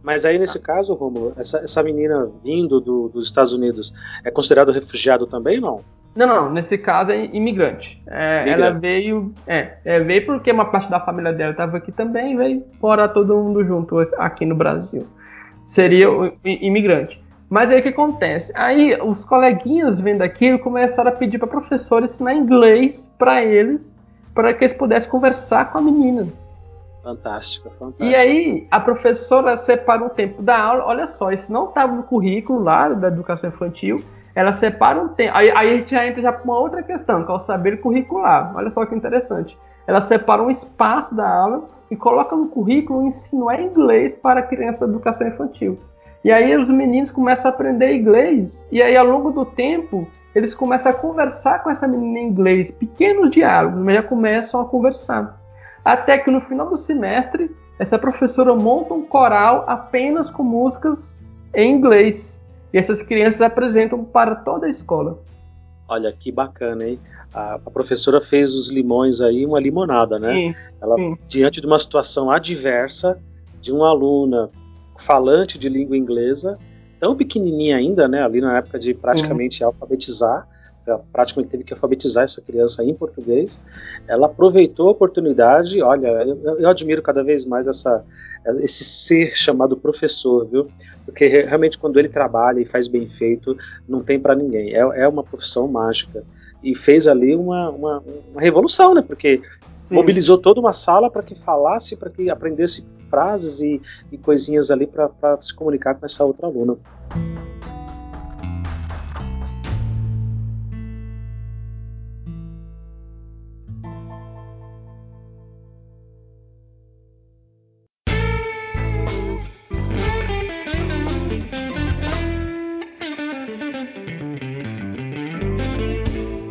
mas aí nesse caso, Romulo, essa, essa menina vindo do, dos Estados Unidos é considerado refugiado também, não? Não, não, nesse caso é imigrante. É, ela veio, é, é, veio porque uma parte da família dela estava aqui também, veio morar todo mundo junto aqui no Brasil. Seria o imigrante. Mas aí o que acontece? Aí os coleguinhas vendo aquilo começaram a pedir para a professora ensinar inglês para eles, para que eles pudessem conversar com a menina. Fantástica, fantástica. E aí a professora separa um tempo da aula. Olha só, isso não estava no currículo lá da educação infantil ela separa um tempo. Aí, aí, a gente já entra já para uma outra questão, que é o saber curricular. Olha só que interessante. Ela separa um espaço da aula e coloca no currículo é inglês para crianças da educação infantil. E aí os meninos começam a aprender inglês, e aí ao longo do tempo eles começam a conversar com essa menina em inglês, pequenos diálogos, mas já começam a conversar. Até que no final do semestre, essa professora monta um coral apenas com músicas em inglês. E essas crianças apresentam para toda a escola. Olha que bacana, hein? A, a professora fez os limões aí uma limonada, né? Sim, Ela, sim. diante de uma situação adversa de uma aluna falante de língua inglesa, tão pequenininha ainda, né? Ali na época de praticamente sim. alfabetizar, praticamente teve que alfabetizar essa criança em português. Ela aproveitou a oportunidade. Olha, eu, eu admiro cada vez mais essa, esse ser chamado professor, viu? Porque realmente quando ele trabalha e faz bem feito, não tem para ninguém. É, é, uma profissão mágica e fez ali uma, uma, uma revolução, né? Porque Sim. mobilizou toda uma sala para que falasse, para que aprendesse frases e, e coisinhas ali para se comunicar com essa outra aluna.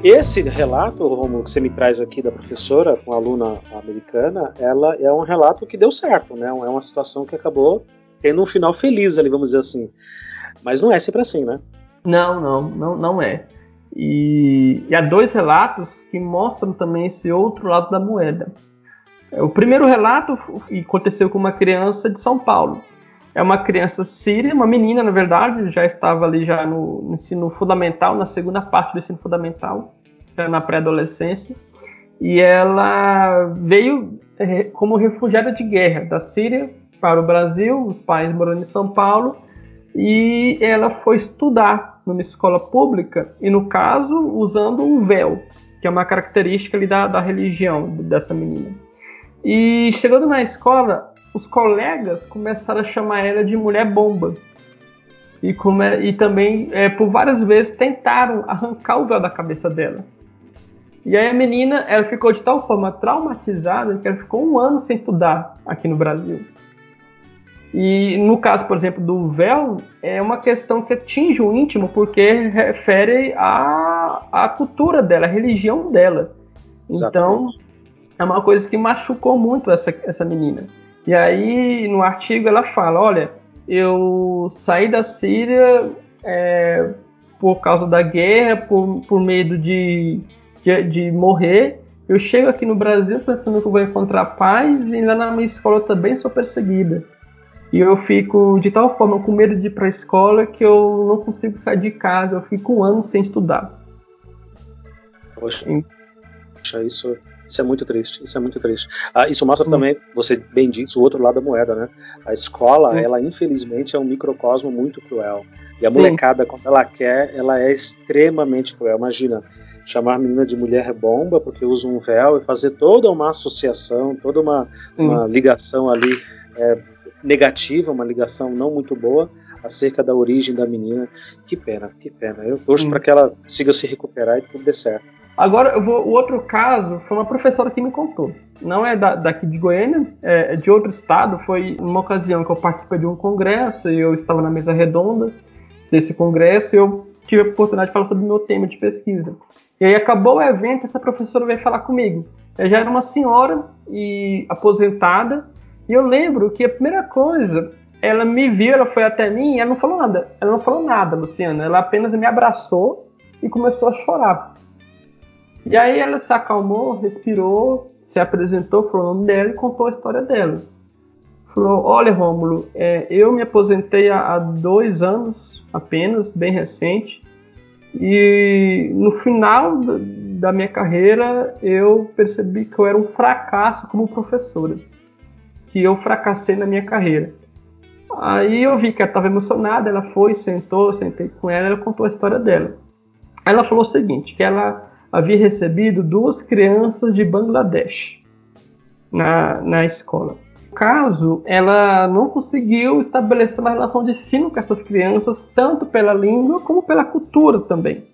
Esse relato, Romulo, que você me traz aqui da professora com a aluna americana, ela é um relato que deu certo, né? É uma situação que acabou tendo um final feliz ali, vamos dizer assim. Mas não é sempre assim, né? Não, não, não, não é. E, e há dois relatos que mostram também esse outro lado da moeda. O primeiro relato aconteceu com uma criança de São Paulo. É uma criança síria, uma menina, na verdade, já estava ali já no, no ensino fundamental, na segunda parte do ensino fundamental, já na pré-adolescência, e ela veio é, como refugiada de guerra da Síria para o Brasil, os pais morando em São Paulo, e ela foi estudar numa escola pública, e no caso, usando um véu, que é uma característica ali da, da religião dessa menina. E chegando na escola, os colegas começaram a chamar ela de mulher bomba. E, come, e também, é, por várias vezes, tentaram arrancar o véu da cabeça dela. E aí a menina, ela ficou de tal forma traumatizada que ela ficou um ano sem estudar aqui no Brasil. E no caso, por exemplo, do véu, é uma questão que atinge o íntimo porque refere à, à cultura dela, à religião dela. Então, é uma coisa que machucou muito essa, essa menina. E aí, no artigo, ela fala: olha, eu saí da Síria é, por causa da guerra, por, por medo de, de, de morrer. Eu chego aqui no Brasil pensando que eu vou encontrar paz e lá na minha escola eu também sou perseguida. E eu fico de tal forma com medo de ir para a escola que eu não consigo sair de casa, eu fico um ano sem estudar. Poxa, isso, isso é muito triste, isso é muito triste. Ah, isso mostra hum. também, você bem disse, o outro lado da moeda, né? A escola, hum. ela infelizmente é um microcosmo muito cruel. E a Sim. molecada, quando ela quer, ela é extremamente cruel. Imagina, chamar a menina de mulher bomba porque usa um véu e fazer toda uma associação, toda uma, uma ligação ali é, negativa, uma ligação não muito boa acerca da origem da menina. Que pena, que pena. Eu torço para que ela siga se recuperar e tudo dê certo. Agora, eu vou, o outro caso foi uma professora que me contou. Não é da, daqui de Goiânia, é de outro estado. Foi uma ocasião que eu participei de um congresso e eu estava na mesa redonda desse congresso e eu tive a oportunidade de falar sobre o meu tema de pesquisa. E aí acabou o evento, essa professora veio falar comigo. Eu já era uma senhora e aposentada e eu lembro que a primeira coisa, ela me viu, ela foi até mim e ela não falou nada. Ela não falou nada, Luciana. Ela apenas me abraçou e começou a chorar. E aí ela se acalmou, respirou, se apresentou, falou o nome dela e contou a história dela. Falou: Olha, Rômulo, é, eu me aposentei há, há dois anos apenas, bem recente, e no final da minha carreira eu percebi que eu era um fracasso como professora que eu fracassei na minha carreira. Aí eu vi que ela estava emocionada, ela foi, sentou, sentei com ela, ela contou a história dela. Ela falou o seguinte, que ela havia recebido duas crianças de Bangladesh na, na escola. Caso, ela não conseguiu estabelecer uma relação de ensino com essas crianças, tanto pela língua como pela cultura também.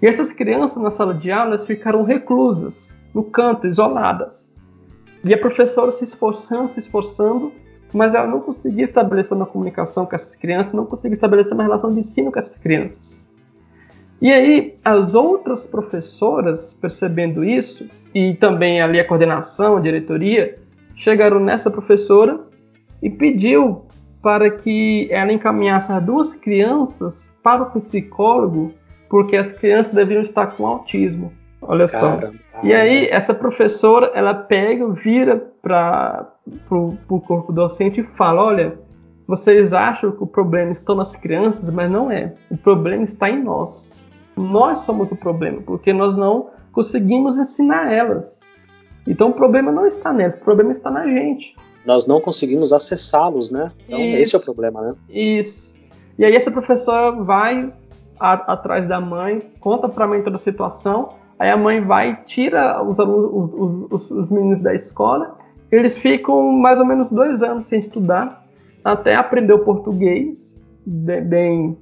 E essas crianças na sala de aula ficaram reclusas, no canto, isoladas. E a professora se esforçando, se esforçando, mas ela não conseguia estabelecer uma comunicação com essas crianças, não conseguia estabelecer uma relação de ensino com essas crianças. E aí, as outras professoras, percebendo isso, e também ali a coordenação, a diretoria, chegaram nessa professora e pediu para que ela encaminhasse as duas crianças para o psicólogo, porque as crianças deviam estar com autismo. Olha Caramba. só. E aí, essa professora, ela pega, vira para o corpo docente e fala: olha, vocês acham que o problema está nas crianças, mas não é. O problema está em nós. Nós somos o problema, porque nós não conseguimos ensinar elas. Então o problema não está nelas, o problema está na gente. Nós não conseguimos acessá-los, né? Então Isso. esse é o problema, né? Isso. E aí essa professora vai a, atrás da mãe, conta para a mãe toda a situação Aí a mãe vai, tira os, os, os, os meninos da escola, eles ficam mais ou menos dois anos sem estudar, até aprender o português, bem,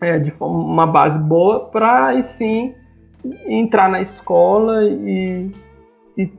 é, de uma base boa, para aí sim entrar na escola e, e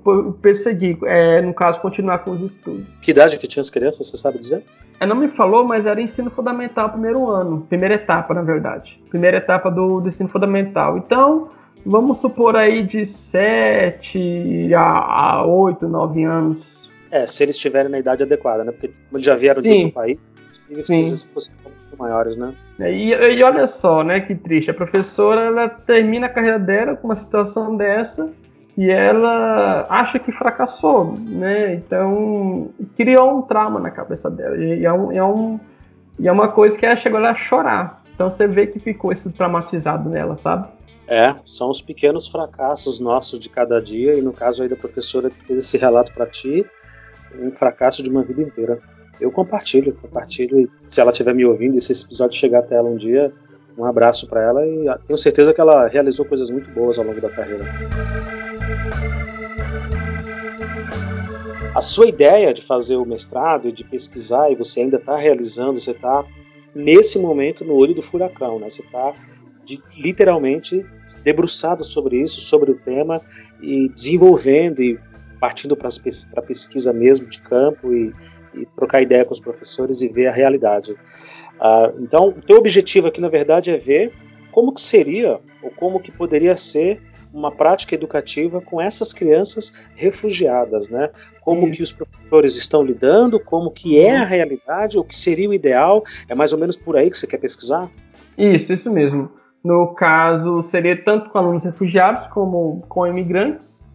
perseguir, é, no caso, continuar com os estudos. Que idade que tinha as crianças, você sabe dizer? Ela não me falou, mas era ensino fundamental, primeiro ano, primeira etapa, na verdade. Primeira etapa do, do ensino fundamental. Então, vamos supor aí de 7 a, a 8, 9 anos. É, se eles estiverem na idade adequada, né? Porque já vieram Sim. de outro país, sim. fossem muito maiores, né? É, e, e, olha só, né, que triste. A professora, ela termina a carreira dela com uma situação dessa e ela acha que fracassou, né? Então, criou um trauma na cabeça dela. E é, um, é, um, e é uma coisa que ela chegou a chorar. Então você vê que ficou esse traumatizado nela, sabe? É, são os pequenos fracassos nossos de cada dia, e no caso aí da professora que fez esse relato para ti, um fracasso de uma vida inteira. Eu compartilho, compartilho. E se ela estiver me ouvindo e se esse episódio chegar até ela um dia, um abraço para ela e tenho certeza que ela realizou coisas muito boas ao longo da carreira. A sua ideia de fazer o mestrado e de pesquisar, e você ainda está realizando, você está nesse momento no olho do furacão, né? Você está literalmente debruçado sobre isso, sobre o tema e desenvolvendo e partindo para a pesquisa mesmo de campo e, e, trocar ideia com os professores e ver a realidade. Uh, então, o teu objetivo aqui, na verdade, é ver como que seria ou como que poderia ser uma prática educativa com essas crianças refugiadas, né? Como isso. que os professores estão lidando, como que é a realidade, o que seria o ideal, é mais ou menos por aí que você quer pesquisar? Isso, isso mesmo. No caso, seria tanto com alunos refugiados como com imigrantes.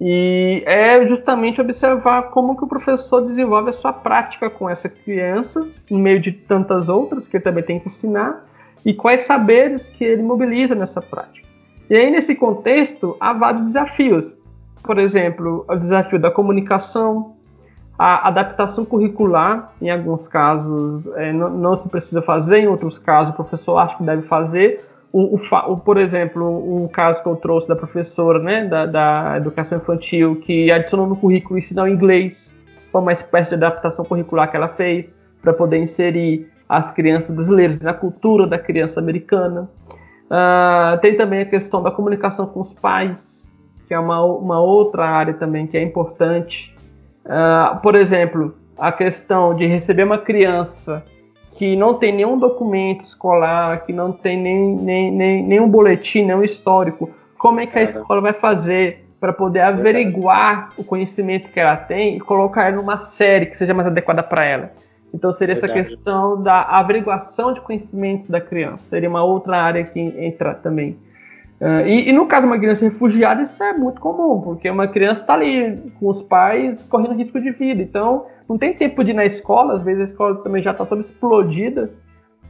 E é justamente observar como que o professor desenvolve a sua prática com essa criança, no meio de tantas outras que ele também tem que ensinar, e quais saberes que ele mobiliza nessa prática. E aí, nesse contexto, há vários desafios. Por exemplo, o desafio da comunicação, a adaptação curricular, em alguns casos é, não, não, se precisa fazer, em outros casos o professor acha que deve fazer, o, o, por exemplo, o caso que eu trouxe da professora né, da, da educação infantil, que adicionou no currículo ensinar o inglês, foi uma espécie de adaptação curricular que ela fez para poder inserir as crianças brasileiras na cultura da criança americana. Uh, tem também a questão da comunicação com os pais, que é uma, uma outra área também que é importante. Uh, por exemplo, a questão de receber uma criança que não tem nenhum documento escolar, que não tem nem, nem, nem, nenhum boletim, nenhum histórico, como é que a escola vai fazer para poder averiguar o conhecimento que ela tem e colocar ela numa série que seja mais adequada para ela? Então seria Verdade. essa questão da averiguação de conhecimentos da criança, seria uma outra área que entra também. Uh, e, e, no caso de uma criança refugiada, isso é muito comum, porque uma criança está ali com os pais correndo risco de vida. Então, não tem tempo de ir na escola, às vezes a escola também já está toda explodida.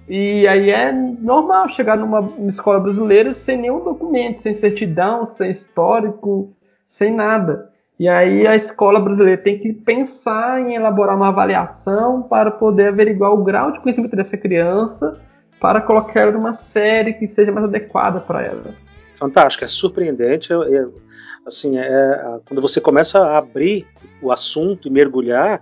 E aí é normal chegar numa escola brasileira sem nenhum documento, sem certidão, sem histórico, sem nada. E aí a escola brasileira tem que pensar em elaborar uma avaliação para poder averiguar o grau de conhecimento dessa criança para colocar ela numa série que seja mais adequada para ela fantástico, é surpreendente. É, é, assim, é, quando você começa a abrir o assunto e mergulhar,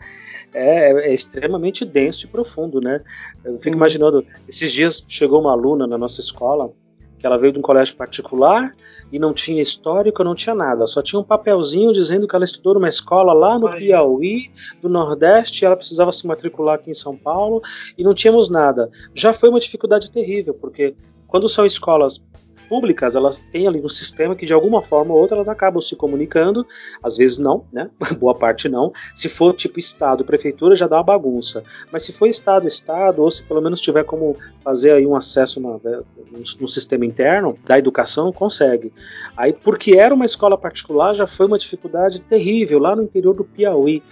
é, é, extremamente denso e profundo, né? Eu fico imaginando, esses dias chegou uma aluna na nossa escola que ela veio de um colégio particular e não tinha histórico, não tinha nada, só tinha um papelzinho dizendo que ela estudou numa escola lá no Piauí, do Nordeste, e ela precisava se matricular aqui em São Paulo e não tínhamos nada. Já foi uma dificuldade terrível, porque quando são escolas públicas, elas têm ali um sistema que de alguma forma ou outra elas acabam se comunicando, às vezes não, né? Boa parte não. Se for tipo estado, prefeitura já dá uma bagunça. Mas se for estado, estado, ou se pelo menos tiver como fazer aí um acesso na, né, no, sistema interno da educação, consegue. Aí porque era uma escola particular, já foi uma dificuldade terrível lá no interior do Piauí.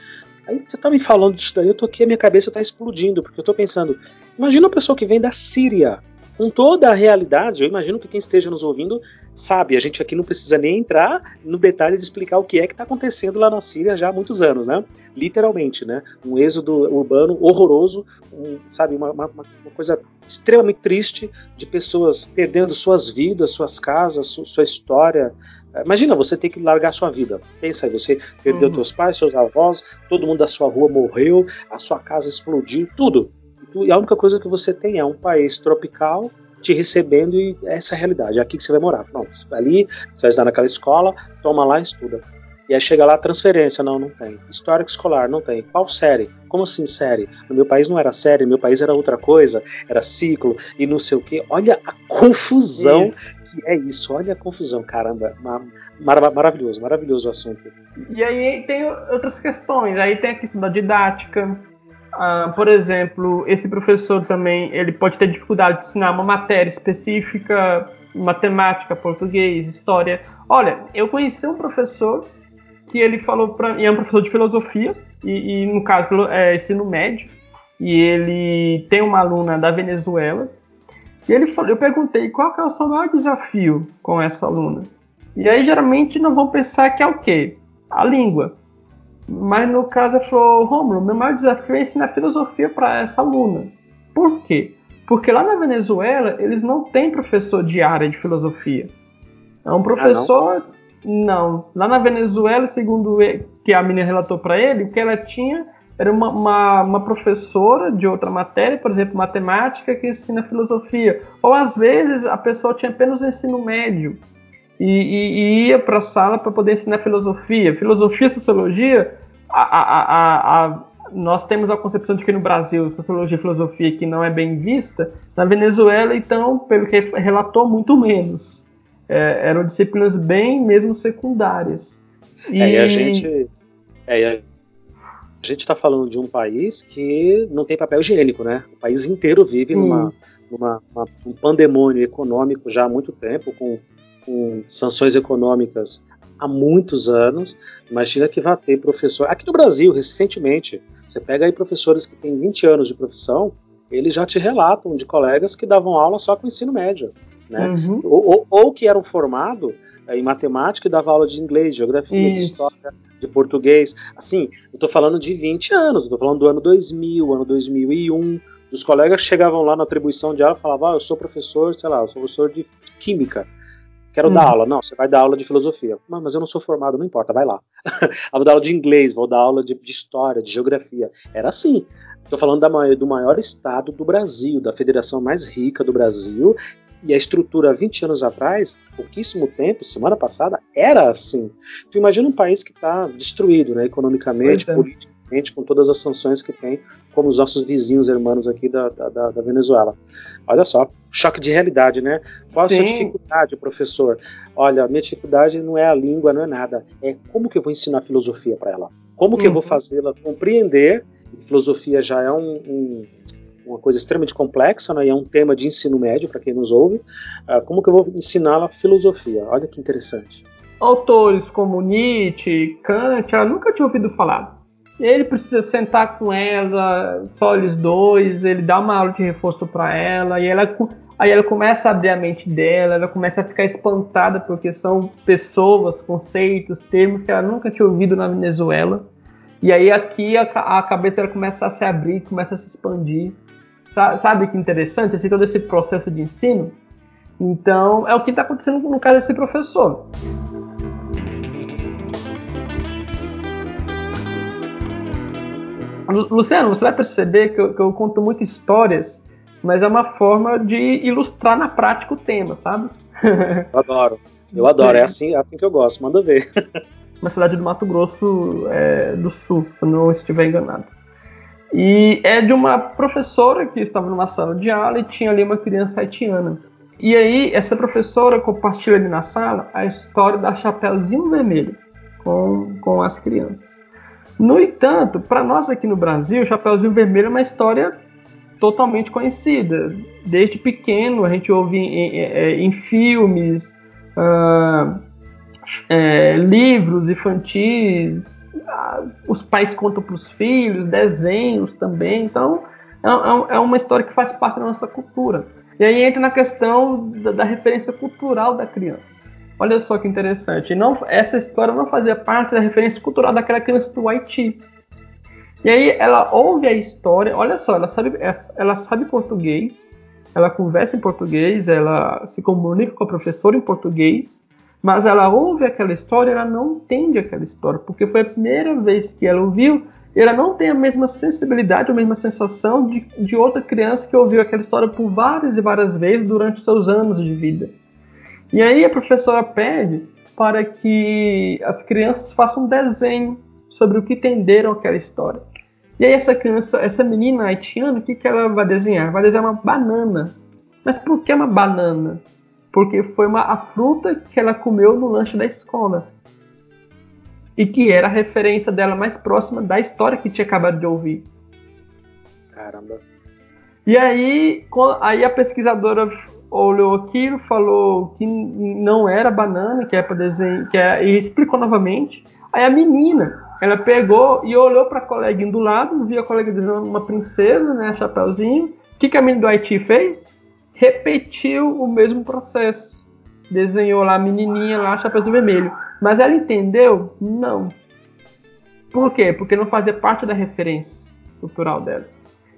Aí você tá me falando disso daí, eu tô aqui, a minha cabeça tá explodindo, porque eu tô pensando, imagina uma pessoa que vem da Síria, com toda a realidade, eu imagino que quem esteja nos ouvindo sabe. A gente aqui não precisa nem entrar no detalhe de explicar o que é que está acontecendo lá na Síria já há muitos anos, né? Literalmente, né? Um êxodo urbano horroroso, um, sabe? Uma, uma, uma, coisa extremamente triste de pessoas perdendo suas vidas, suas casas, su, sua história. Imagina você ter que largar sua vida. Pensa aí, você perdeu uhum. seus pais, seus avós, todo mundo da sua rua morreu, a sua casa explodiu, tudo e a única coisa que você tem é um país tropical te recebendo e essa é a realidade, é aqui que você vai morar. Pronto, ali, você vai estudar naquela escola, toma lá e estuda. E aí chega lá, transferência, não, não tem. Histórico escolar, não tem. Qual série? Como assim série? No meu país não era série, no meu país era outra coisa, era ciclo e não sei o quê. Olha a confusão isso. que é isso, olha a confusão, caramba. Mar maravilhoso, maravilhoso o assunto. E aí tem outras questões, aí tem a questão da didática, ah, por exemplo, esse professor também ele pode ter dificuldade de ensinar uma matéria específica, matemática, português, história. Olha, eu conheci um professor que ele falou para, e é um professor de filosofia e, e no caso é ensino médio e ele tem uma aluna da Venezuela e ele falou, eu perguntei qual que é o seu maior desafio com essa aluna. E aí geralmente não vão pensar que é o quê? A língua. Mas no caso ela falou, Romulo, meu maior desafio é ensinar filosofia para essa aluna. Por quê? Porque lá na Venezuela eles não têm professor de área de filosofia. É um professor. Ah, não? não? Lá na Venezuela, segundo que a menina relatou para ele, o que ela tinha era uma, uma, uma, professora de outra matéria, por exemplo, matemática, que ensina filosofia. Ou às vezes a pessoa tinha apenas ensino médio e, e, e ia para a sala para poder ensinar filosofia. Filosofia e sociologia, a, a, a, nós temos a concepção de que no Brasil sociologia e filosofia que não é bem vista. Na Venezuela, então, pelo que relatou, muito menos. É, eram disciplinas bem mesmo secundárias. E, é, e a gente. É, a gente está falando de um país que não tem papel higiênico, né? O país inteiro vive hum. numa, numa uma, um pandemônio econômico já há muito tempo, com, com, sanções econômicas há muitos anos. Imagina que vai ter professor. Aqui no Brasil, recentemente, você pega aí professores que têm 20 anos de profissão, eles já te relatam de colegas que davam aula só com ensino médio, né? Uhum. Ou, ou, ou, que eram formados é, em matemática e dava aula de inglês, geografia, Isso. de história, de português. Assim, eu estou falando de 20 anos, estou falando do ano 2000, ano 2001. Os colegas chegavam lá na atribuição de aula e falavam: ah, eu sou professor, sei lá, eu sou professor de química. Quero dar uhum. aula. Não, você vai dar aula de filosofia. Mas eu não sou formado, não importa, vai lá. vou dar aula de inglês, vou dar aula de, de história, de geografia. Era assim. Estou falando da, do maior estado do Brasil, da federação mais rica do Brasil, e a estrutura 20 anos atrás, pouquíssimo tempo, semana passada, era assim. Tu imagina um país que está destruído, né, economicamente, é. politicamente, com todas as sanções que tem, como os nossos vizinhos irmãos aqui da, da, da Venezuela. Olha só, choque de realidade, né? Qual Sim. a sua dificuldade, professor? Olha, minha dificuldade não é a língua, não é nada. É como que eu vou ensinar filosofia para ela? Como que uhum. eu vou uhum. fazê-la compreender? Filosofia já é um, um uma coisa extremamente complexa, né, e é um tema de ensino médio para quem nos ouve. Uh, como que eu vou ensiná-la filosofia? Olha que interessante. Autores como Nietzsche, Kant, ela nunca tinha ouvido falar. Ele precisa sentar com ela, só eles dois, ele dá uma aula de reforço para ela, e ela, aí ela começa a abrir a mente dela, ela começa a ficar espantada porque são pessoas, conceitos, termos que ela nunca tinha ouvido na Venezuela. E aí aqui a, a cabeça dela começa a se abrir, começa a se expandir. Sabe que interessante? Assim, todo esse processo de ensino. Então, é o que está acontecendo no caso desse professor. Luciano, você vai perceber que eu, que eu, conto muitas histórias, mas é uma forma de ilustrar na prática o tema, sabe? Eu adoro. Eu adoro. É assim, é assim que eu gosto. Manda ver. Uma cidade do Mato Grosso é, do Sul, se eu não estiver enganado. E é de uma professora que estava numa sala de aula e tinha ali uma criança haitiana. E aí, essa professora compartilha ali na sala a história da Chapeuzinho Vermelho com, com as crianças. No entanto, para nós aqui no Brasil, o Chapeuzinho Vermelho é uma história totalmente conhecida. Desde pequeno, a gente ouve em, em, em filmes, uh, é, livros infantis, os pais contam para os filhos, desenhos também. Então, é, é, é, uma história que faz parte da nossa cultura. E aí entra na questão da, da referência cultural da criança. Olha só que interessante. Não, essa história não fazia parte da referência cultural daquela criança do Haiti. E aí ela ouve a história, olha só, ela sabe, ela sabe português, ela conversa em português, ela se comunica com a professora em português, mas ela ouve aquela história, ela não entende aquela história, porque foi a primeira vez que ela ouviu, e ela não tem a mesma sensibilidade, a mesma sensação de, de outra criança que ouviu aquela história por várias e várias vezes durante seus anos de vida. E aí a professora pede para que as crianças façam um desenho sobre o que entenderam aquela história. E aí essa criança, essa menina haitiana, o que, que ela vai desenhar? Vai desenhar uma banana. Mas por que uma banana? porque foi uma, a fruta que ela comeu no lanche da escola. E que era a referência dela mais próxima da história que tinha acabado de ouvir. Caramba. E aí, aí a pesquisadora olhou aquilo, falou que não era banana, que é para desenho, que é, e explicou novamente. Aí a menina, ela pegou e olhou para a coleguinha do lado, viu a colega desenhando uma princesa, né, chapéuzinho. O que, que a menina do Haiti fez? repetiu o mesmo processo. Desenhou lá a menininha lá, chapéu vermelho. Mas ela entendeu? Não. Por quê? Porque não fazia parte da referência cultural dela.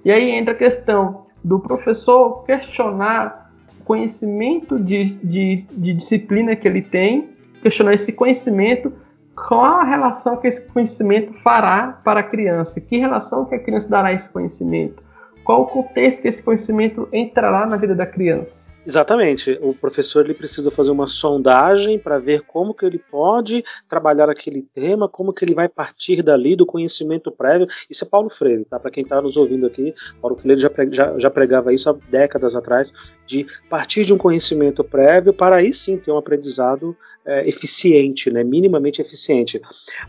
E aí entra a questão do professor questionar conhecimento de, de, de disciplina que ele tem, questionar esse conhecimento, qual a relação que esse conhecimento fará para a criança, que relação que a criança dará a esse conhecimento qual o contexto que esse conhecimento entrará na vida da criança. Exatamente. O professor ele precisa fazer uma sondagem para ver como que ele pode trabalhar aquele tema, como que ele vai partir dali do conhecimento prévio. Isso é Paulo Freire, tá? Para quem está nos ouvindo aqui, Paulo Freire já, já, já, pregava isso há décadas atrás, de partir de um conhecimento prévio para aí sim ter um aprendizado é, eficiente, né? minimamente eficiente.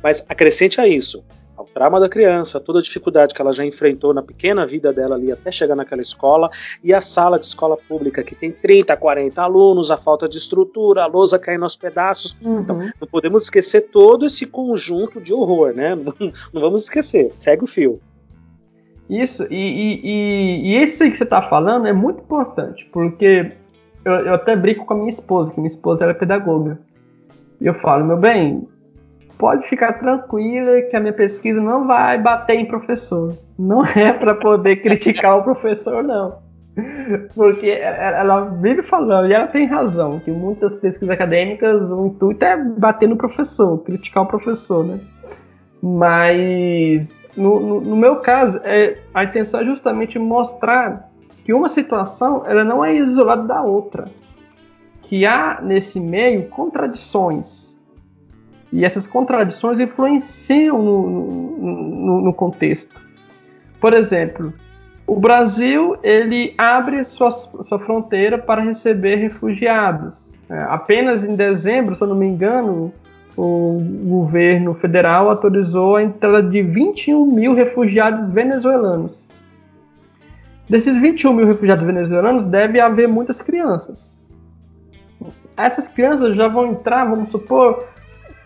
Mas acrescente a isso ao trauma da criança, toda a dificuldade que ela já enfrentou na pequena vida dela ali até chegar naquela escola, e a sala de escola pública que tem 30, 40 alunos, a falta de estrutura, a lousa caindo aos pedaços. Uhum. Então, não podemos esquecer todo esse conjunto de horror, né? Não vamos esquecer, segue o fio. Isso, e, e, e, e isso que você está falando é muito importante, porque eu, eu até brinco com a minha esposa, que minha esposa era pedagoga. E eu falo, meu bem, pode ficar tranquila que a minha pesquisa não vai bater em professor. Não é para poder criticar o professor, não. Porque ela vive falando, e ela tem razão, que muitas pesquisas acadêmicas o intuito é bater no professor, criticar o professor, né? Mas no, no, no meu caso, é, a intenção é justamente mostrar que uma situação ela não é isolada da outra. Que há nesse meio contradições e essas contradições influenciam no, no, no contexto. Por exemplo, o Brasil ele abre sua, sua fronteira para receber refugiados. É, apenas em dezembro, se eu não me engano, o governo federal autorizou a entrada de 21 mil refugiados venezuelanos. Desses 21 mil refugiados venezuelanos, deve haver muitas crianças. Essas crianças já vão entrar, vamos supor,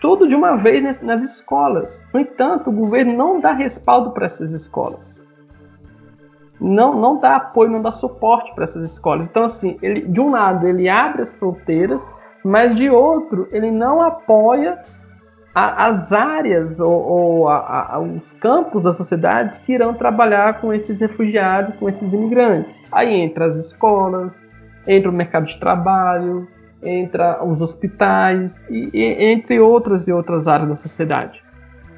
tudo de uma vez nas escolas. No entanto, o governo não dá respaldo para essas escolas. Não, não dá apoio, não dá suporte para essas escolas. Então, assim, ele, de um lado, ele abre as fronteiras, mas de outro, ele não apoia a, as áreas ou, ou a, a, os campos da sociedade que irão trabalhar com esses refugiados, com esses imigrantes. Aí entra as escolas, entra o mercado de trabalho, entra os hospitais e, e, entre outras e outras áreas da sociedade.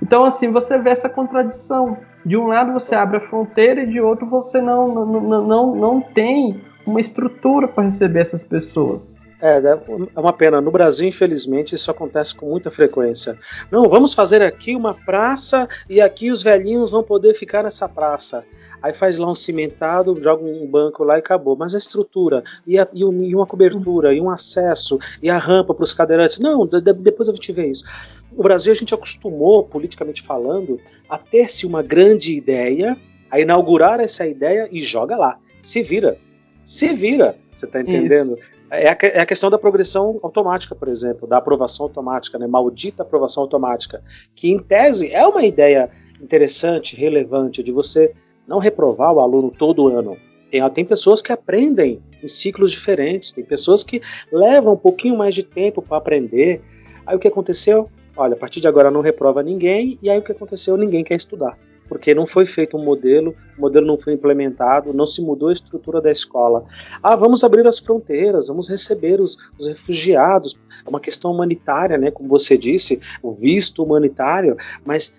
Então assim você vê essa contradição. De um lado você abre a fronteira e de outro você não, não, não, não tem uma estrutura para receber essas pessoas. É, é uma pena. No Brasil, infelizmente, isso acontece com muita frequência. Não, vamos fazer aqui uma praça e aqui os velhinhos vão poder ficar nessa praça. Aí faz lá um cimentado, joga um banco lá e acabou. Mas a estrutura, e, a, e uma cobertura, e um acesso, e a rampa para os cadeirantes. Não, depois a gente vê isso. No Brasil, a gente acostumou, politicamente falando, a ter-se uma grande ideia, a inaugurar essa ideia e joga lá. Se vira. Se vira. Você está entendendo? Isso. É a, é a, questão da progressão automática, por exemplo, da aprovação automática, né? maldita aprovação automática, que em tese é uma ideia interessante, relevante, de você não reprovar o aluno todo ano. Tem, tem pessoas que aprendem em ciclos diferentes, tem pessoas que levam um pouquinho mais de tempo para aprender. Aí o que aconteceu? Olha, a partir de agora não reprova ninguém, e aí o que aconteceu? Ninguém quer estudar porque não foi feito um modelo, o modelo não foi implementado, não se mudou a estrutura da escola. Ah, vamos abrir as fronteiras, vamos receber os, os refugiados. É uma questão humanitária, né? Como você disse, o visto humanitário, mas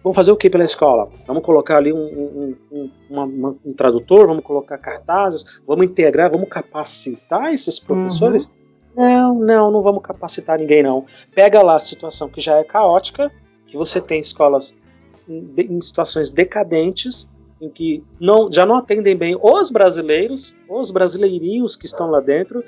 Vamos fazer o que pela escola? Vamos colocar ali um, um, um, uma, um, tradutor, vamos colocar cartazes, vamos integrar, vamos capacitar esses professores? Uhum. Não, não, não vamos capacitar ninguém, não. Pega lá a situação que já é caótica, que você tem escolas em situações decadentes, em que não, já não atendem bem os brasileiros, os brasileirinhos que estão lá dentro,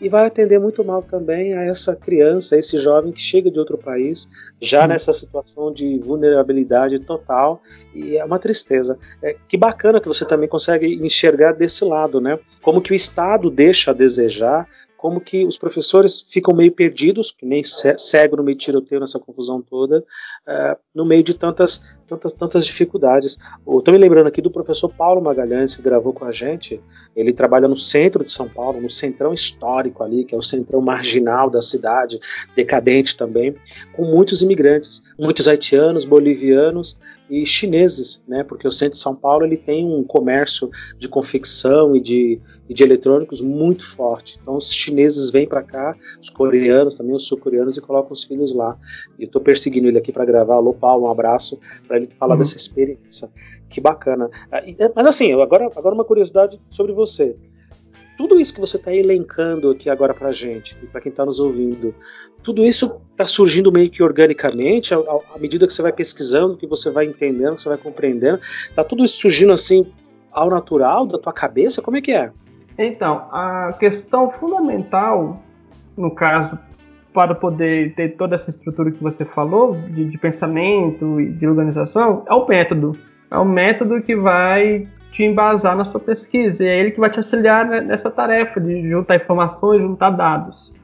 e vai atender muito mal também a essa criança, a esse jovem que chega de outro país, já hum. nessa situação de vulnerabilidade total, e é uma tristeza. É, que bacana que você também consegue enxergar desse lado, né? Como que o Estado deixa a desejar, como que os professores ficam meio perdidos, que nem cego no meio tiroteio nessa confusão toda, uh, no meio de tantas, tantas, tantas dificuldades. Estou me lembrando aqui do professor Paulo Magalhães, que gravou com a gente. Ele trabalha no centro de São Paulo, no centrão histórico ali, que é o centrão marginal da cidade, decadente também, com muitos imigrantes, muitos haitianos, bolivianos e chineses, né? Porque o centro de São Paulo ele tem um comércio de confecção e de, e de eletrônicos muito forte. Então os chineses vêm para cá, os coreanos também, os sul-coreanos e colocam os filhos lá. E eu estou perseguindo ele aqui para gravar. Alô Paulo, um abraço para ele falar uhum. dessa experiência. Que bacana. Ah, mas assim, agora agora uma curiosidade sobre você tudo isso que você está elencando aqui agora para gente e para quem está nos ouvindo, tudo isso está surgindo meio que organicamente, à, medida que você vai pesquisando, que você vai entendendo, que você vai compreendendo. Está tudo isso surgindo assim ao natural da tua cabeça? Como é que é? Então, a questão fundamental, no caso, para poder ter toda essa estrutura que você falou, de, de pensamento e de organização, é o método. É o método que vai te embasar na sua pesquisa. E é ele que vai te auxiliar nessa tarefa de juntar informações, juntar dados.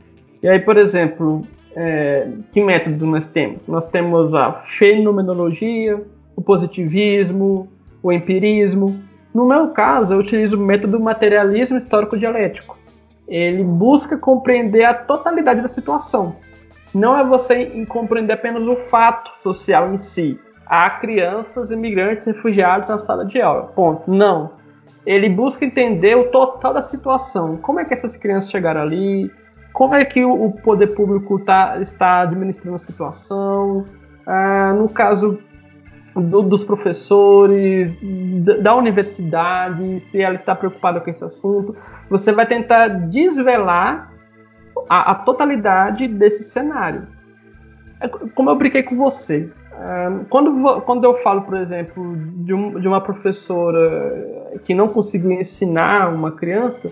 E aí, por exemplo, é, que método nós temos? Nós temos a fenomenologia, o positivismo, o empirismo. No meu caso, eu utilizo o método materialismo histórico-dialético. Ele busca compreender a totalidade da situação. Não é você compreender apenas o fato social em si. Há crianças, imigrantes, refugiados na sala de aula. Ponto. Não. Ele busca entender o total da situação. Como é que essas crianças chegaram ali? como é que o poder público tá, está administrando a situação, ah, no caso do, dos professores, da universidade, se ela está preocupada com esse assunto. Você vai tentar desvelar a, a totalidade desse cenário. É como eu brinquei com você. Quando, quando eu falo, por exemplo, de, um, de uma professora que não conseguiu ensinar uma criança,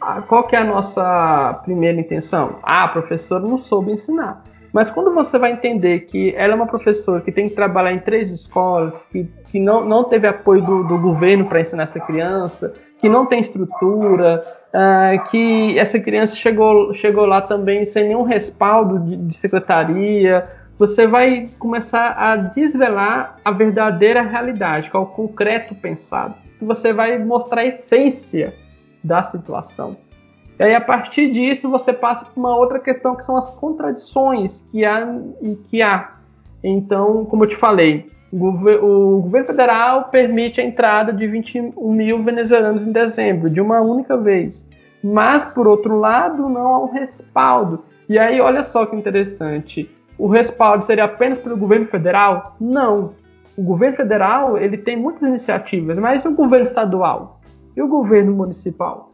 ah, qual que é a nossa primeira intenção? Ah, a professora não soube ensinar. Mas quando você vai entender que ela é uma professora que tem que trabalhar em três escolas, que, que não, não teve apoio do, do governo para ensinar essa criança, que não tem estrutura, uh, que essa criança chegou, chegou lá também sem nenhum respaldo de, de secretaria, você vai começar a desvelar a verdadeira realidade, qual é o concreto pensado. Você vai mostrar a essência da situação. E aí, a partir disso, você passa por uma outra questão que são as contradições que há. Que há. Então, como eu te falei, o, governo federal permite a entrada de 21 mil venezuelanos em dezembro, de uma única vez. Mas, por outro lado, não há um respaldo. E aí, olha só que interessante. O respaldo seria apenas pelo governo federal? Não. O governo federal ele tem muitas iniciativas, mas e o governo estadual? E o governo municipal?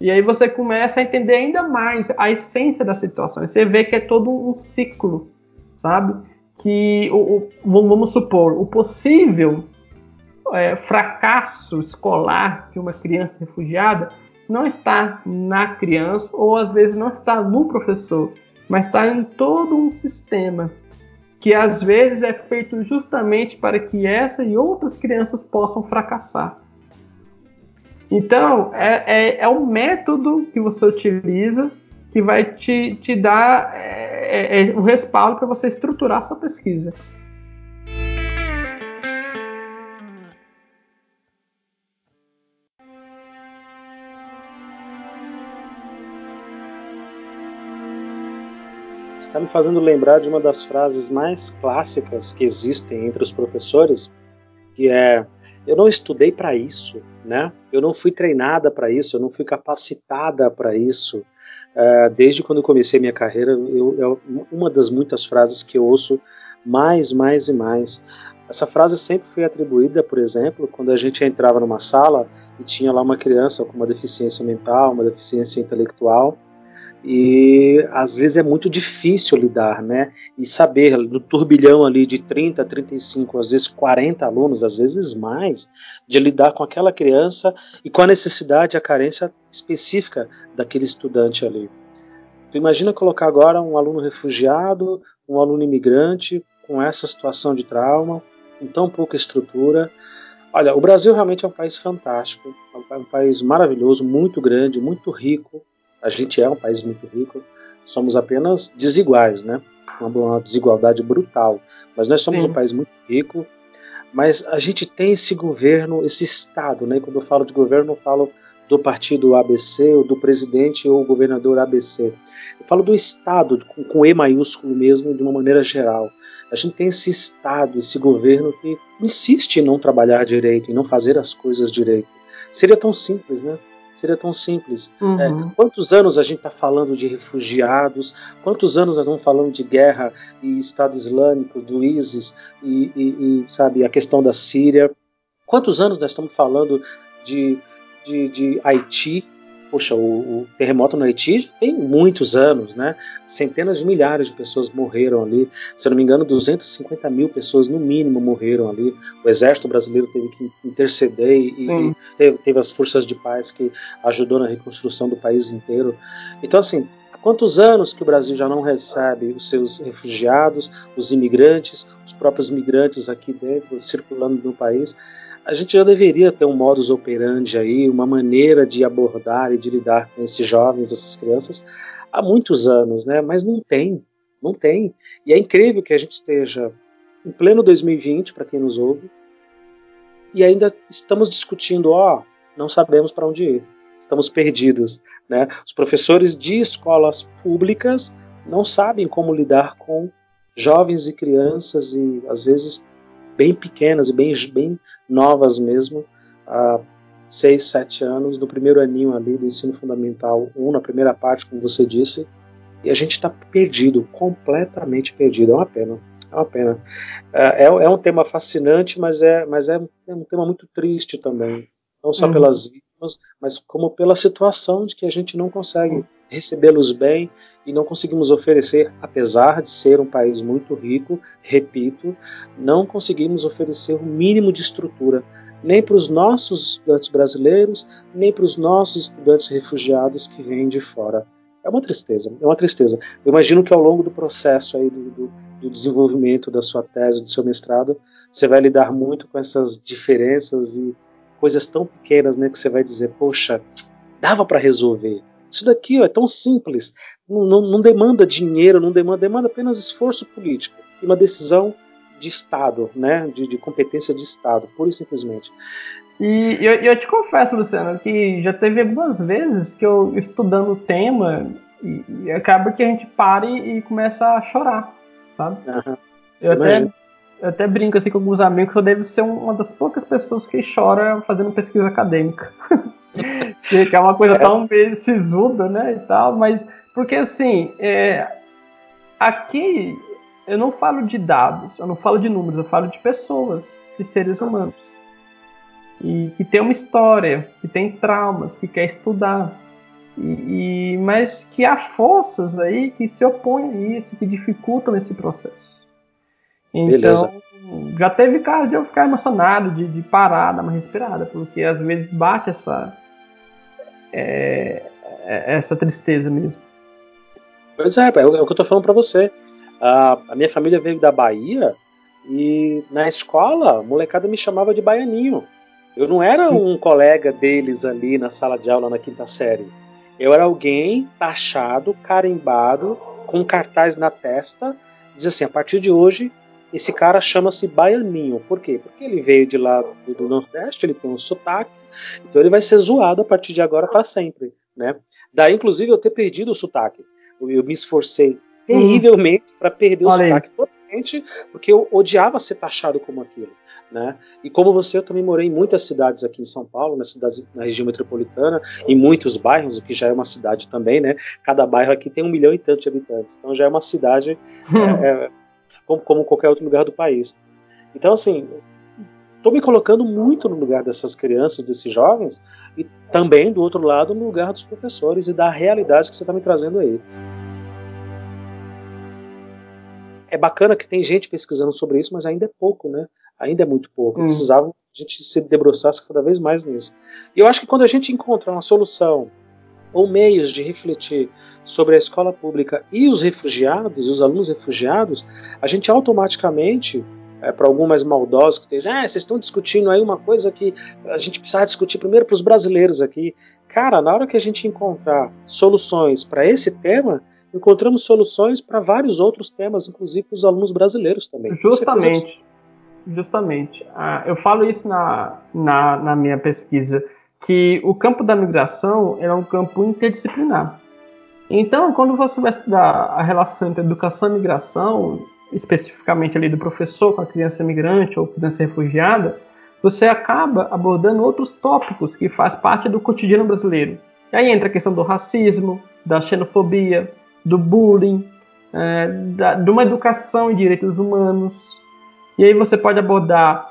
E aí você começa a entender ainda mais a essência da situação. Você vê que é todo um ciclo, sabe? Que, o, o vamos supor, o possível é, fracasso escolar de uma criança refugiada não está na criança ou às vezes não está no professor, mas está em todo um sistema que às vezes é feito justamente para que essa e outras crianças possam fracassar. Então, é, é, é o método que você utiliza que vai te, te dar é, é, é o respaldo para você estruturar a sua pesquisa. Está me fazendo lembrar de uma das frases mais clássicas que existem entre os professores, que é eu não estudei para isso, né? Eu não fui treinada para isso, eu não fui capacitada para isso. Uh, desde quando eu comecei minha carreira, eu, eu, uma das muitas frases que eu ouço mais, mais e mais. Essa frase sempre foi atribuída, por exemplo, quando a gente entrava numa sala e tinha lá uma criança com uma deficiência mental, uma deficiência intelectual, e às vezes é muito difícil lidar, né? E saber no turbilhão ali de 30, 35, às vezes 40 alunos, às vezes mais, de lidar com aquela criança e com a necessidade, a carência específica daquele estudante ali. Tu imagina colocar agora um aluno refugiado, um aluno imigrante com essa situação de trauma, com tão pouca estrutura. Olha, o Brasil realmente é um país fantástico, é um país maravilhoso, muito grande, muito rico, A gente é um país muito rico, somos apenas desiguais, né? Uma, desigualdade brutal. Mas nós somos Sim. um país muito rico, mas a gente tem esse governo, esse Estado, né? Quando eu falo de governo, eu falo do partido ABC, ou do presidente ou governador ABC. Eu falo do Estado, com, com E maiúsculo mesmo, de uma maneira geral. A gente tem esse Estado, esse governo que insiste em não trabalhar direito, em não fazer as coisas direito. Seria tão simples, né? Seria tão simples. Uhum. É, quantos anos a gente está falando de refugiados? Quantos anos nós estamos falando de guerra e Estado Islâmico, do ISIS e, e, e sabe a questão da Síria? Quantos anos nós estamos falando de, de, de Haiti? Poxa, o, o, terremoto no Haiti tem muitos anos, né? Centenas de milhares de pessoas morreram ali. Se eu não me engano, 250 mil pessoas no mínimo morreram ali. O exército brasileiro teve que interceder e, e teve, teve, as forças de paz que ajudou na reconstrução do país inteiro. Então, assim, quantos anos que o Brasil já não recebe os seus refugiados, os imigrantes, os próprios migrantes aqui dentro, circulando no país? A gente já deveria ter um modus operandi aí, uma maneira de abordar e de lidar com esses jovens, essas crianças, há muitos anos, né? Mas não tem, não tem. E é incrível que a gente esteja em pleno 2020, para quem nos ouve, e ainda estamos discutindo, ó, não sabemos para onde ir, estamos perdidos, né? Os professores de escolas públicas não sabem como lidar com jovens e crianças e às vezes bem pequenas e bem, bem novas mesmo, há 6, 7 anos, no primeiro aninho ali do ensino fundamental 1, na primeira parte, como você disse, e a gente está perdido, completamente perdido. É uma pena. É uma pena. É, é, é um tema fascinante, mas é, mas é, é um tema muito triste também. Não só uhum. pelas vítimas, mas como pela situação de que a gente não consegue recebê-los bem e não conseguimos oferecer, apesar de ser um país muito rico, repito, não conseguimos oferecer o um mínimo de estrutura nem para os nossos estudantes brasileiros, nem para os nossos estudantes refugiados que vêm de fora. É uma tristeza, é uma tristeza. Eu imagino que ao longo do processo aí do, do, do desenvolvimento da sua tese, do seu mestrado, você vai lidar muito com essas diferenças e coisas tão pequenas, né, que você vai dizer, poxa, dava para resolver, isso daqui ó, é tão simples, não, não, não, demanda dinheiro, não demanda, demanda apenas esforço político e uma decisão de Estado, né, de, de competência de Estado, pura e simplesmente. E eu, eu, te confesso, Luciano, que já teve algumas vezes que eu estudando o tema e, e acaba que a gente para e, e começa a chorar, sabe? Uhum. Eu, até, eu até brinco assim com alguns amigos que eu devo ser uma das poucas pessoas que chora fazendo pesquisa acadêmica. que é uma coisa é. tão sisuda, né, e tal, mas porque assim, é, aqui eu não falo de dados, eu não falo de números, eu falo de pessoas, de seres humanos. E que tem uma história, que tem traumas, que quer estudar. E, e, mas que há forças aí que se opõem a isso, que dificultam esse processo. Então, Beleza já teve caso de eu ficar emocionado, de, de parar, dar uma respirada, porque às vezes bate essa, é, é essa tristeza mesmo. Pois é, é o, é o que eu tô falando para você. A, a, minha família veio da Bahia e na escola a molecada me chamava de baianinho. Eu não era um colega deles ali na sala de aula na quinta série. Eu era alguém taxado, carimbado, com cartaz na testa, diz assim: a partir de hoje esse cara chama-se Baianinho. Por quê? Porque ele veio de lá do, do Nordeste, ele tem um sotaque, então ele vai ser zoado a partir de agora para sempre. Né? Daí, inclusive, eu ter perdido o sotaque. Eu, eu me esforcei terrivelmente uhum. para perder o Olha sotaque totalmente, porque eu odiava ser taxado como aquilo. Né? E como você, eu também morei em muitas cidades aqui em São Paulo, na cidade, na região metropolitana, em muitos bairros, o que já é uma cidade também, né? Cada bairro aqui tem um milhão e tantos de habitantes, então já é uma cidade é, é, como, como qualquer outro lugar do país. Então, assim, estou me colocando muito no lugar dessas crianças, desses jovens, e também, do outro lado, no lugar dos professores e da realidade que você está me trazendo aí. É bacana que tem gente pesquisando sobre isso, mas ainda é pouco, né? Ainda é muito pouco. Hum. Precisava a gente se debruçasse cada vez mais nisso. E eu acho que quando a gente encontra uma solução ou meios de refletir sobre a escola pública e os refugiados, os alunos refugiados, a gente automaticamente é, para algum mais maldoso que esteja, ah, vocês estão discutindo aí uma coisa que a gente precisa discutir primeiro para os brasileiros aqui. Cara, na hora que a gente encontrar soluções para esse tema, encontramos soluções para vários outros temas, inclusive para os alunos brasileiros também. Justamente. Justamente. Ah, eu falo isso na, na, na, minha pesquisa, que o campo da migração é um campo interdisciplinar. Então, quando você vai estudar a relação entre educação e migração, especificamente ali do professor com a criança migrante ou criança refugiada, você acaba abordando outros tópicos que faz parte do cotidiano brasileiro. E aí entra a questão do racismo, da xenofobia, do bullying, é, da, de uma educação em direitos humanos. E aí você pode abordar,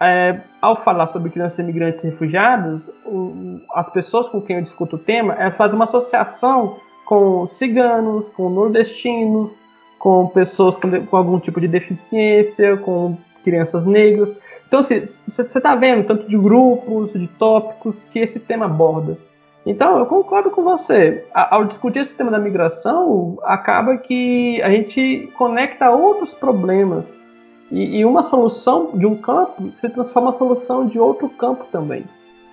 é, ao falar sobre crianças imigrantes e refugiadas, o, as pessoas com quem eu discuto o tema, elas fazem uma associação com ciganos, com nordestinos, com pessoas com, com algum tipo de deficiência, com crianças negras. Então, assim, você está vendo tanto de grupos, de tópicos que esse tema aborda. Então, eu concordo com você. Ao discutir esse tema da migração, acaba que a gente conecta outros problemas. E, e uma solução de um campo se transforma em solução de outro campo também.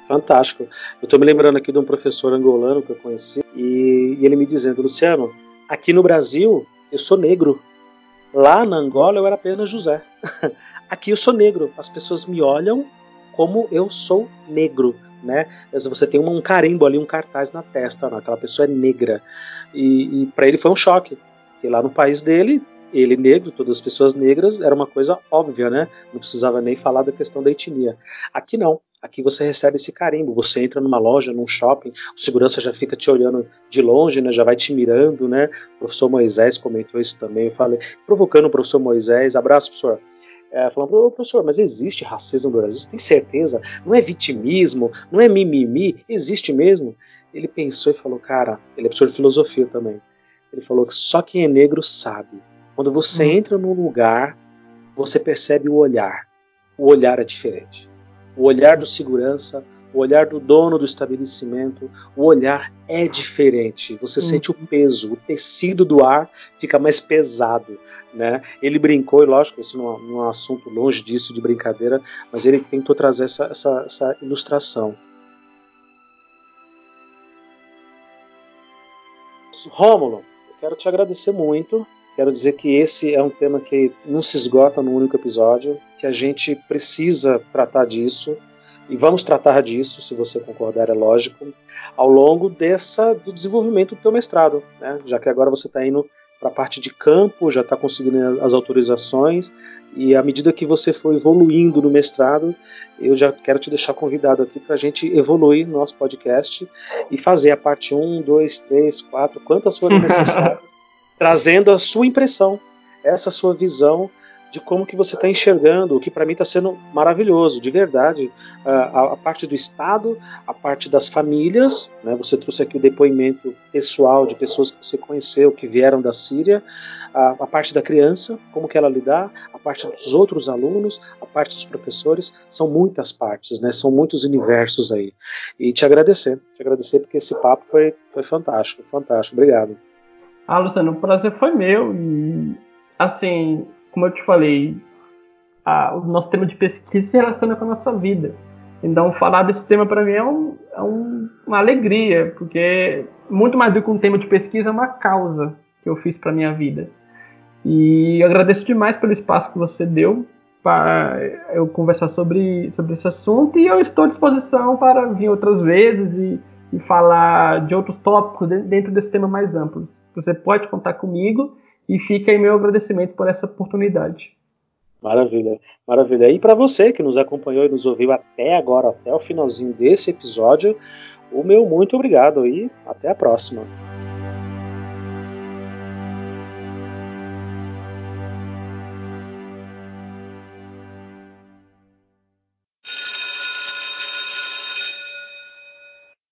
Fantástico. Eu estou me lembrando aqui de um professor angolano que eu conheci e, e ele me dizendo, Luciano, aqui no Brasil eu sou negro. Lá na Angola eu era apenas José. aqui eu sou negro. As pessoas me olham como eu sou negro né? Você tem um carimbo ali, um cartaz na testa, né? aquela pessoa é negra. E, e para ele foi um choque. E lá no país dele, ele negro, todas as pessoas negras, era uma coisa óbvia, né? Não precisava nem falar da questão da etnia. Aqui não. Aqui você recebe esse carimbo. Você entra numa loja, num shopping, o segurança já fica te olhando de longe, né? Já vai te mirando, né? O professor Moisés comentou isso também. Eu falei, provocando o professor Moisés. Abraço, professor é, falando, professor, mas existe racismo no Brasil? Você tem certeza? Não é vitimismo? Não é mimimi? Existe mesmo? Ele pensou e falou, cara, ele é professor de filosofia também. Ele falou que só quem é negro sabe. Quando você hum. entra num lugar, você percebe o olhar. O olhar é diferente. O olhar do segurança, o olhar do dono do estabelecimento, o olhar é diferente. Você hum. sente o peso, o tecido do ar fica mais pesado, né? Ele brincou, e lógico, isso não, não é um assunto longe disso de brincadeira, mas ele tentou trazer essa, essa, essa ilustração. Rômulo, eu quero te agradecer muito. Quero dizer que esse é um tema que não se esgota num único episódio, que a gente precisa tratar disso e vamos tratar disso, se você concordar, é lógico, ao longo dessa do desenvolvimento do teu mestrado, né? já que agora você está indo para a parte de campo, já está conseguindo as autorizações, e à medida que você for evoluindo no mestrado, eu já quero te deixar convidado aqui para a gente evoluir no nosso podcast e fazer a parte 1, 2, 3, 4, quantas forem necessárias, trazendo a sua impressão, essa sua visão de como que você está enxergando, o que para mim está sendo maravilhoso, de verdade. A, a, parte do Estado, a parte das famílias, né? você trouxe aqui o depoimento pessoal de pessoas que você conheceu, que vieram da Síria, a, a parte da criança, como que ela lidar, a parte dos outros alunos, a parte dos professores, são muitas partes, né? são muitos universos aí. E te agradecer, te agradecer porque esse papo foi, foi fantástico, fantástico, obrigado. Ah, Luciano, o prazer foi meu e, assim, como eu te falei, a, o nosso tema de pesquisa se relaciona com a nossa vida. Então, falar desse tema para mim é, um, é um, uma alegria, porque muito mais do que um tema de pesquisa, é uma causa que eu fiz para minha vida. E agradeço demais pelo espaço que você deu para eu conversar sobre, sobre esse assunto e eu estou à disposição para vir outras vezes e, e falar de outros tópicos dentro desse tema mais amplo. Você pode contar comigo e fica aí meu agradecimento por essa oportunidade. Maravilha, maravilha. E para você que nos acompanhou e nos ouviu até agora, até o finalzinho desse episódio, o meu muito obrigado e até a próxima.